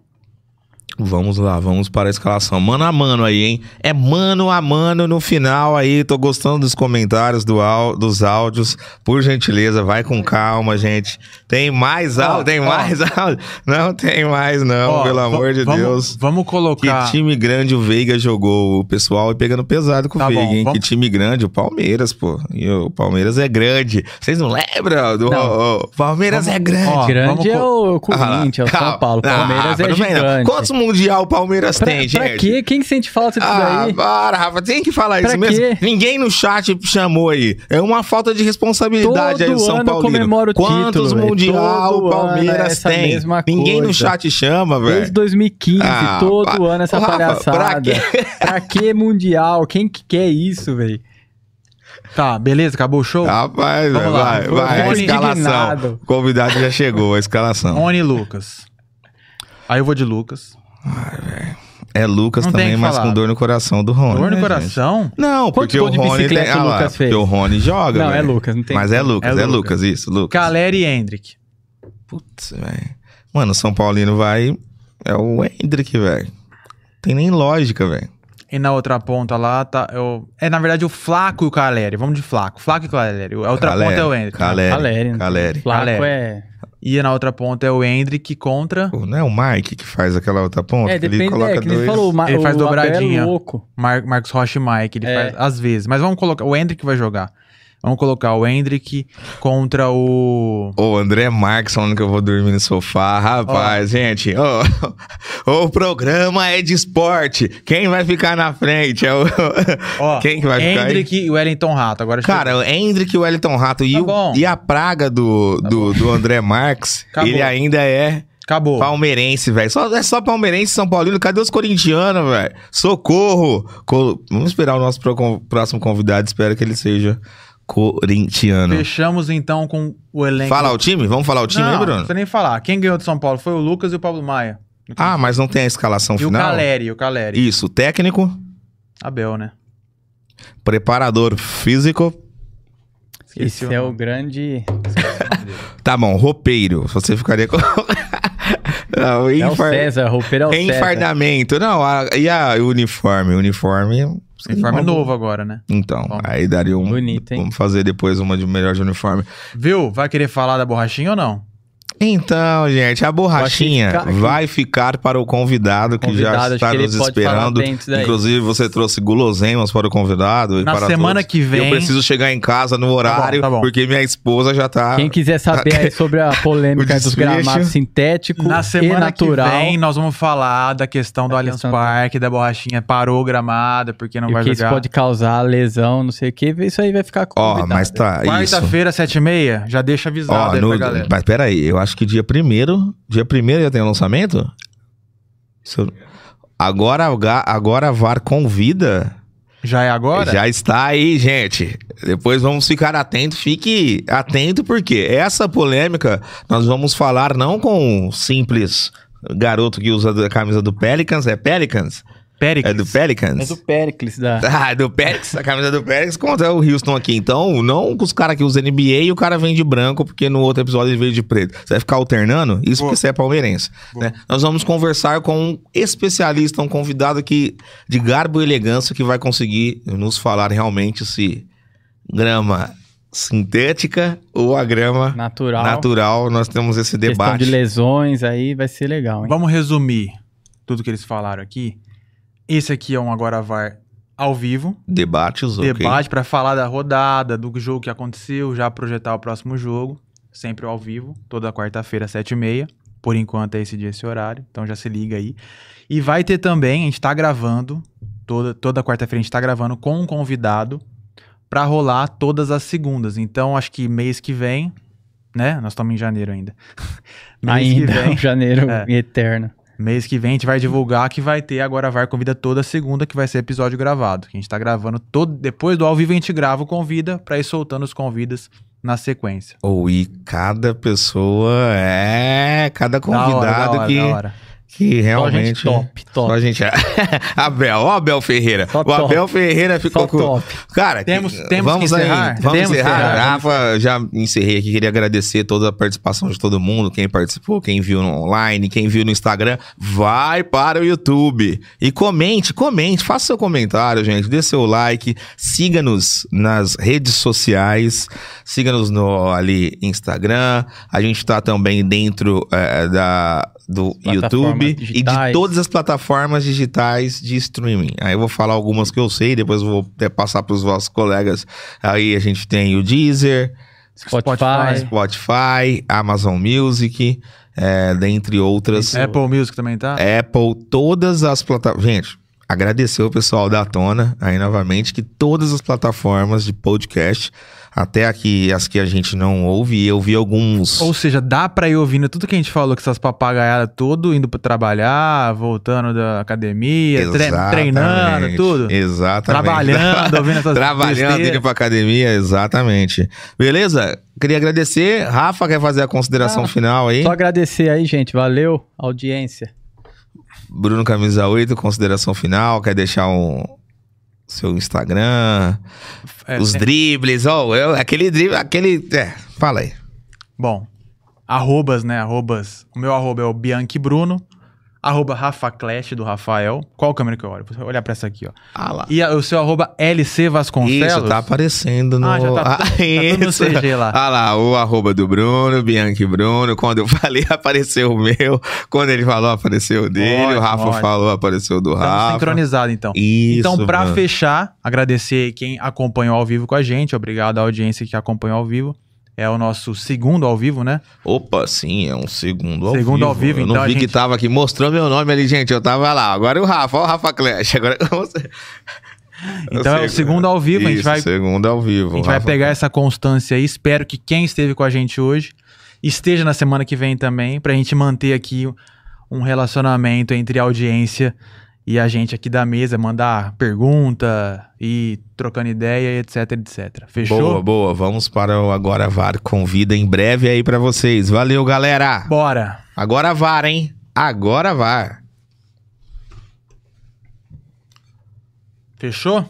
Vamos lá, vamos para a escalação. Mano a mano aí, hein? É mano a mano no final aí. Tô gostando dos comentários do au- dos áudios. Por gentileza, vai com calma, gente. Tem mais áudio? Tem mais [laughs] áudio? Não tem mais, não,
Ó,
pelo amor de
vamos-
Deus.
Vamos
Que
colocar.
time grande o Veiga jogou. O pessoal pegando pesado com
Tá
o Veiga,
bom,
hein?
vamos-
Que time grande, o Palmeiras, pô. E o Palmeiras é grande. Vocês não lembram? Do,
Não.
o Palmeiras
Vamos-
é grande.
ó,
grande
vamos
é o Corinthians, é o. São Paulo. Palmeiras é
vem não.
gigante.
Quantos Mundial o Palmeiras
Pra,
tem,
pra
gente?
quê? Quem sente falta disso
Ah,
daí?
para, Rafa, tem que falar
Pra
isso mesmo.
quê?
Ninguém no chat chamou aí. É uma falta de responsabilidade aí do
Todo
São Paulo.
comemora o
Quantos
título.
Mundial
Todo
o Palmeiras
é
tem? Ninguém no
coisa.
chat chama,
Desde
velho.
2015,
Ah,
todo
pa-
ano essa
Ô, Rafa,
palhaçada. [laughs]
pra quê?
Pra que mundial? Quem que quer isso, velho?
Tá, beleza, acabou o show?
Rapaz,
Vamos lá.
vai, vai. A escalação.
indignado.
O convidado já chegou, a escalação.
Rony Lucas. Aí eu vou de Lucas.
É Lucas
Não
também, mas
falar.
com dor no coração do Rony.
Dor no
né, gente?
coração?
Não,
Quantos
porque o Rony tem.
bicicleta
Ah
o
lá,
Lucas fez?
porque o Rony joga.
Não, é
velho.
Lucas, não tem
Mas é. Lucas,
É
é,
Lucas.
Lucas, isso, Lucas.
Caleri e Hendrick.
Putz, velho. Mano, o São Paulino vai. É o Hendrick, velho. Tem nem lógica, velho.
E na outra ponta lá tá. Eu... É, na verdade, o Flaco e o Caleri. Vamos de Flaco. Flaco e Caleri. A outra ponta é o Hendrick.
Caleri.
Caleri, né?
Caleri.
Flaco
Caleri.
é...
E na outra ponta é o Hendrick contra
Não é o Mike que faz aquela outra ponta?
É,
que
depende,
ele coloca
é, que ele
dois...
falou, o, Ma-
Ele faz
é
dobradinha.
louco.
Mar Marcos Rocha e Mike. Ele
É.
faz às vezes. Mas vamos colocar. O Hendrick vai jogar. Vamos colocar o Hendrick contra o.
Ô, André Marques falando que eu vou dormir no sofá. Rapaz, gente, ô, [laughs] o programa é de esporte. Quem vai ficar na frente? É o... [laughs]
Ó,
Quem que vai ficar aí?
Hendrick e o Wellington Rato. Agora
Cara, o Hendrick e o Wellington Rato e,
Tá
o-
bom.
e a praga do, do, do André Marques, [laughs]
Acabou.
ele ainda é
acabou.
palmeirense, velho. Só, é só palmeirense São Paulino. Cadê os corintianos, velho? Socorro! Co- Vamos esperar o nosso próximo convidado. Espero que ele seja corintiano.
Fechamos então com o elenco.
Fala o time? Vamos falar o time
não,
aí,
Não
Bruno?
precisa nem falar. Quem ganhou de São Paulo foi o Lucas e o Pablo Maia.
Ah, mas não tem a escalação
E o
final?
Caleri, o Caleri.
Isso, técnico,
Abel, né?
preparador físico.
Esqueci
Esse é o grande... [laughs]
Tá bom, roupeiro. Você ficaria com. [laughs] Não,
É o
infar-
César, roupeiro é o César.
Enfardamento. Não, a- e a, o uniforme? O uniforme.
Uniforme
uma boa.
novo agora, né?
Então,
Bom.
aí daria um.
Bonito, hein?
Vamos fazer depois uma de melhor de uniforme.
Viu? Vai querer falar da borrachinha ou não?
Então, gente, a borrachinha
Vai ficar-
vai ficar para o convidado que
Convidado,
já está nos esperando. Inclusive, você trouxe guloseimas para o convidado. e
Na
para
semana
todos.
que vem-
Eu preciso chegar em casa no horário,
tá bom.
porque minha esposa já tá.
Quem quiser saber aí [laughs] sobre a polêmica
O
dos gramados sintético
Na
e
semana
natural.
que vem, nós vamos falar da questão do
Da
Allianz Parque, da borrachinha parou gramada, porque não
e o
vai
que isso
jogar.
pode causar lesão, não sei o que. Isso aí vai ficar com
Ó, mas tá. Isso.
Quarta-feira, sete e meia, já deixa avisado
Ó,
aí
no,
pra galera.
mas peraí, eu acho que dia primeiro, dia primeiro já tem o lançamento? Agora, agora a VAR convida.
Já é agora?
Já está aí, gente. Depois vamos ficar atento. Fique atento, porque essa polêmica nós vamos falar não com um simples garoto que usa a camisa do Pelicans. É Pelicans?
Péricles.
É do Pelicans?
É do Pericles, da... [laughs]
Ah, do Pérez, a camisa do Pérez contra o Houston aqui. Então, não com os caras que usam NBA e o cara vem de branco, porque no outro episódio ele veio de preto. Você vai ficar alternando? Isso
Vou.
porque você é palmeirense. né? Nós vamos conversar com um especialista, um convidado que, de garbo e elegância, que vai conseguir nos falar realmente se grama sintética ou a grama
natural.
natural. Nós temos esse
Questão
debate.
de lesões aí vai ser legal, hein?
Vamos resumir tudo que eles falaram aqui. Esse aqui é um Agora VAR ao vivo.
Debates, ok.
Debate pra falar da rodada, do jogo que aconteceu, já projetar o próximo jogo. Sempre ao vivo, toda quarta-feira, sete e meia. Por enquanto é esse dia, esse horário. Então já se liga aí. E vai ter também, a gente tá gravando, toda, toda quarta-feira a gente tá gravando com um convidado pra rolar todas as segundas. Então acho que mês que vem, né? Nós estamos em janeiro ainda. [laughs] mês
Ainda,
que vem. [laughs]
janeiro
É.
eterno.
Mês que vem a gente vai divulgar que vai ter agora VAR Convida toda segunda, que vai ser episódio gravado. Que a gente tá gravando todo. Depois do ao vivo a gente grava o convida pra ir soltando os convidas na sequência.
Ou e cada pessoa é. Cada
Da hora,
convidado
da hora,
que.
da hora.
Que
Só
realmente.
gente top, top.
Só gente. [laughs] Abel, ó, Abel Ferreira.
Só
o
top.
Abel Ferreira ficou
Só
com.
top.
Cara,
Temos-
que-
temos
vamos
que
aí,
encerrar?
Vamos
Temos
encerrar.
encerrar.
Rafa, já encerrei aqui. Queria agradecer toda a participação de todo mundo, quem participou, quem viu no online, quem viu no Instagram. Vai para o YouTube e comente, comente, faça seu comentário, gente. Dê seu like, siga-nos nas redes sociais, siga-nos no ali Instagram. A gente tá também dentro eh, da do YouTube e de
digitais.
todas as plataformas digitais de streaming. Aí eu vou falar algumas que eu sei, depois eu vou até passar para os vossos colegas. Aí a gente tem o Deezer,
Spotify.
Spotify, Amazon Music, é, dentre outras.
Apple Music também tá?
Apple, todas as plataformas. Gente, agradecer o pessoal da Tona aí novamente, que todas as plataformas de podcast, até aqui as que a gente não ouve, eu vi alguns.
Ou seja, dá pra ir ouvindo tudo que a gente falou, que essas papagaiadas tudo, indo pra trabalhar, voltando da academia, tre treinando, tudo.
Exatamente.
Trabalhando, ouvindo essas [laughs]
Trabalhando, indo pra academia, exatamente. Beleza? Queria agradecer. Rafa quer fazer a consideração
Ah,
final aí?
Só agradecer aí, gente. Valeu, audiência.
Bruno Camisa 8, consideração final. Quer deixar um seu Instagram,
É,
os
é,
dribles, ó, eu- aquele drible, aquele, é, fala aí.
Bom, arrobas, né? Arrobas. O meu arroba é o Bianchi Bruno. Arroba Rafa Clash, do Rafael. Qual câmera que eu olho? Vou olhar pra essa aqui, ó.
Ah lá.
E a- o seu arroba LC Vasconcelos.
Isso, tá aparecendo no...
Ah, já tá- [laughs] tá- tá tudo no
isso.
CG lá.
Ah lá, o arroba do Bruno, Bianchi Bruno. Quando eu [laughs] falei, apareceu o meu. Quando ele falou, apareceu o dele. o
Ótimo,
Rafa
ótimo.
falou, apareceu o do
Estamos
Rafa.
sincronizados, então.
Isso,
então, pra
mano.
fechar, agradecer quem acompanhou ao vivo com a gente. Obrigado à audiência que acompanhou ao vivo. É o nosso segundo ao vivo, né?
Opa, sim, é um segundo ao
Segundo
vivo.
ao vivo,
eu
então
não
a
vi que
gente-
tava aqui. Mostrou meu nome ali, gente. Eu tava lá. Agora é o Rafa. Ó o Rafa Clash. Agora você. [laughs]
Então é o segundo ao vivo, a gente
Isso,
vai-
segundo ao vivo.
A gente vai
Rafa
pegar essa constância aí. Espero que quem esteve com a gente hoje esteja na semana que vem também, pra gente manter aqui um relacionamento entre audiência e a gente aqui da mesa, mandar pergunta e trocando ideia, etc, etc. Fechou?
Boa, boa. Vamos para o Agora VAR. Convida em breve aí pra vocês. Valeu, galera.
Bora!
Agora VAR, hein? Agora VAR.
Fechou?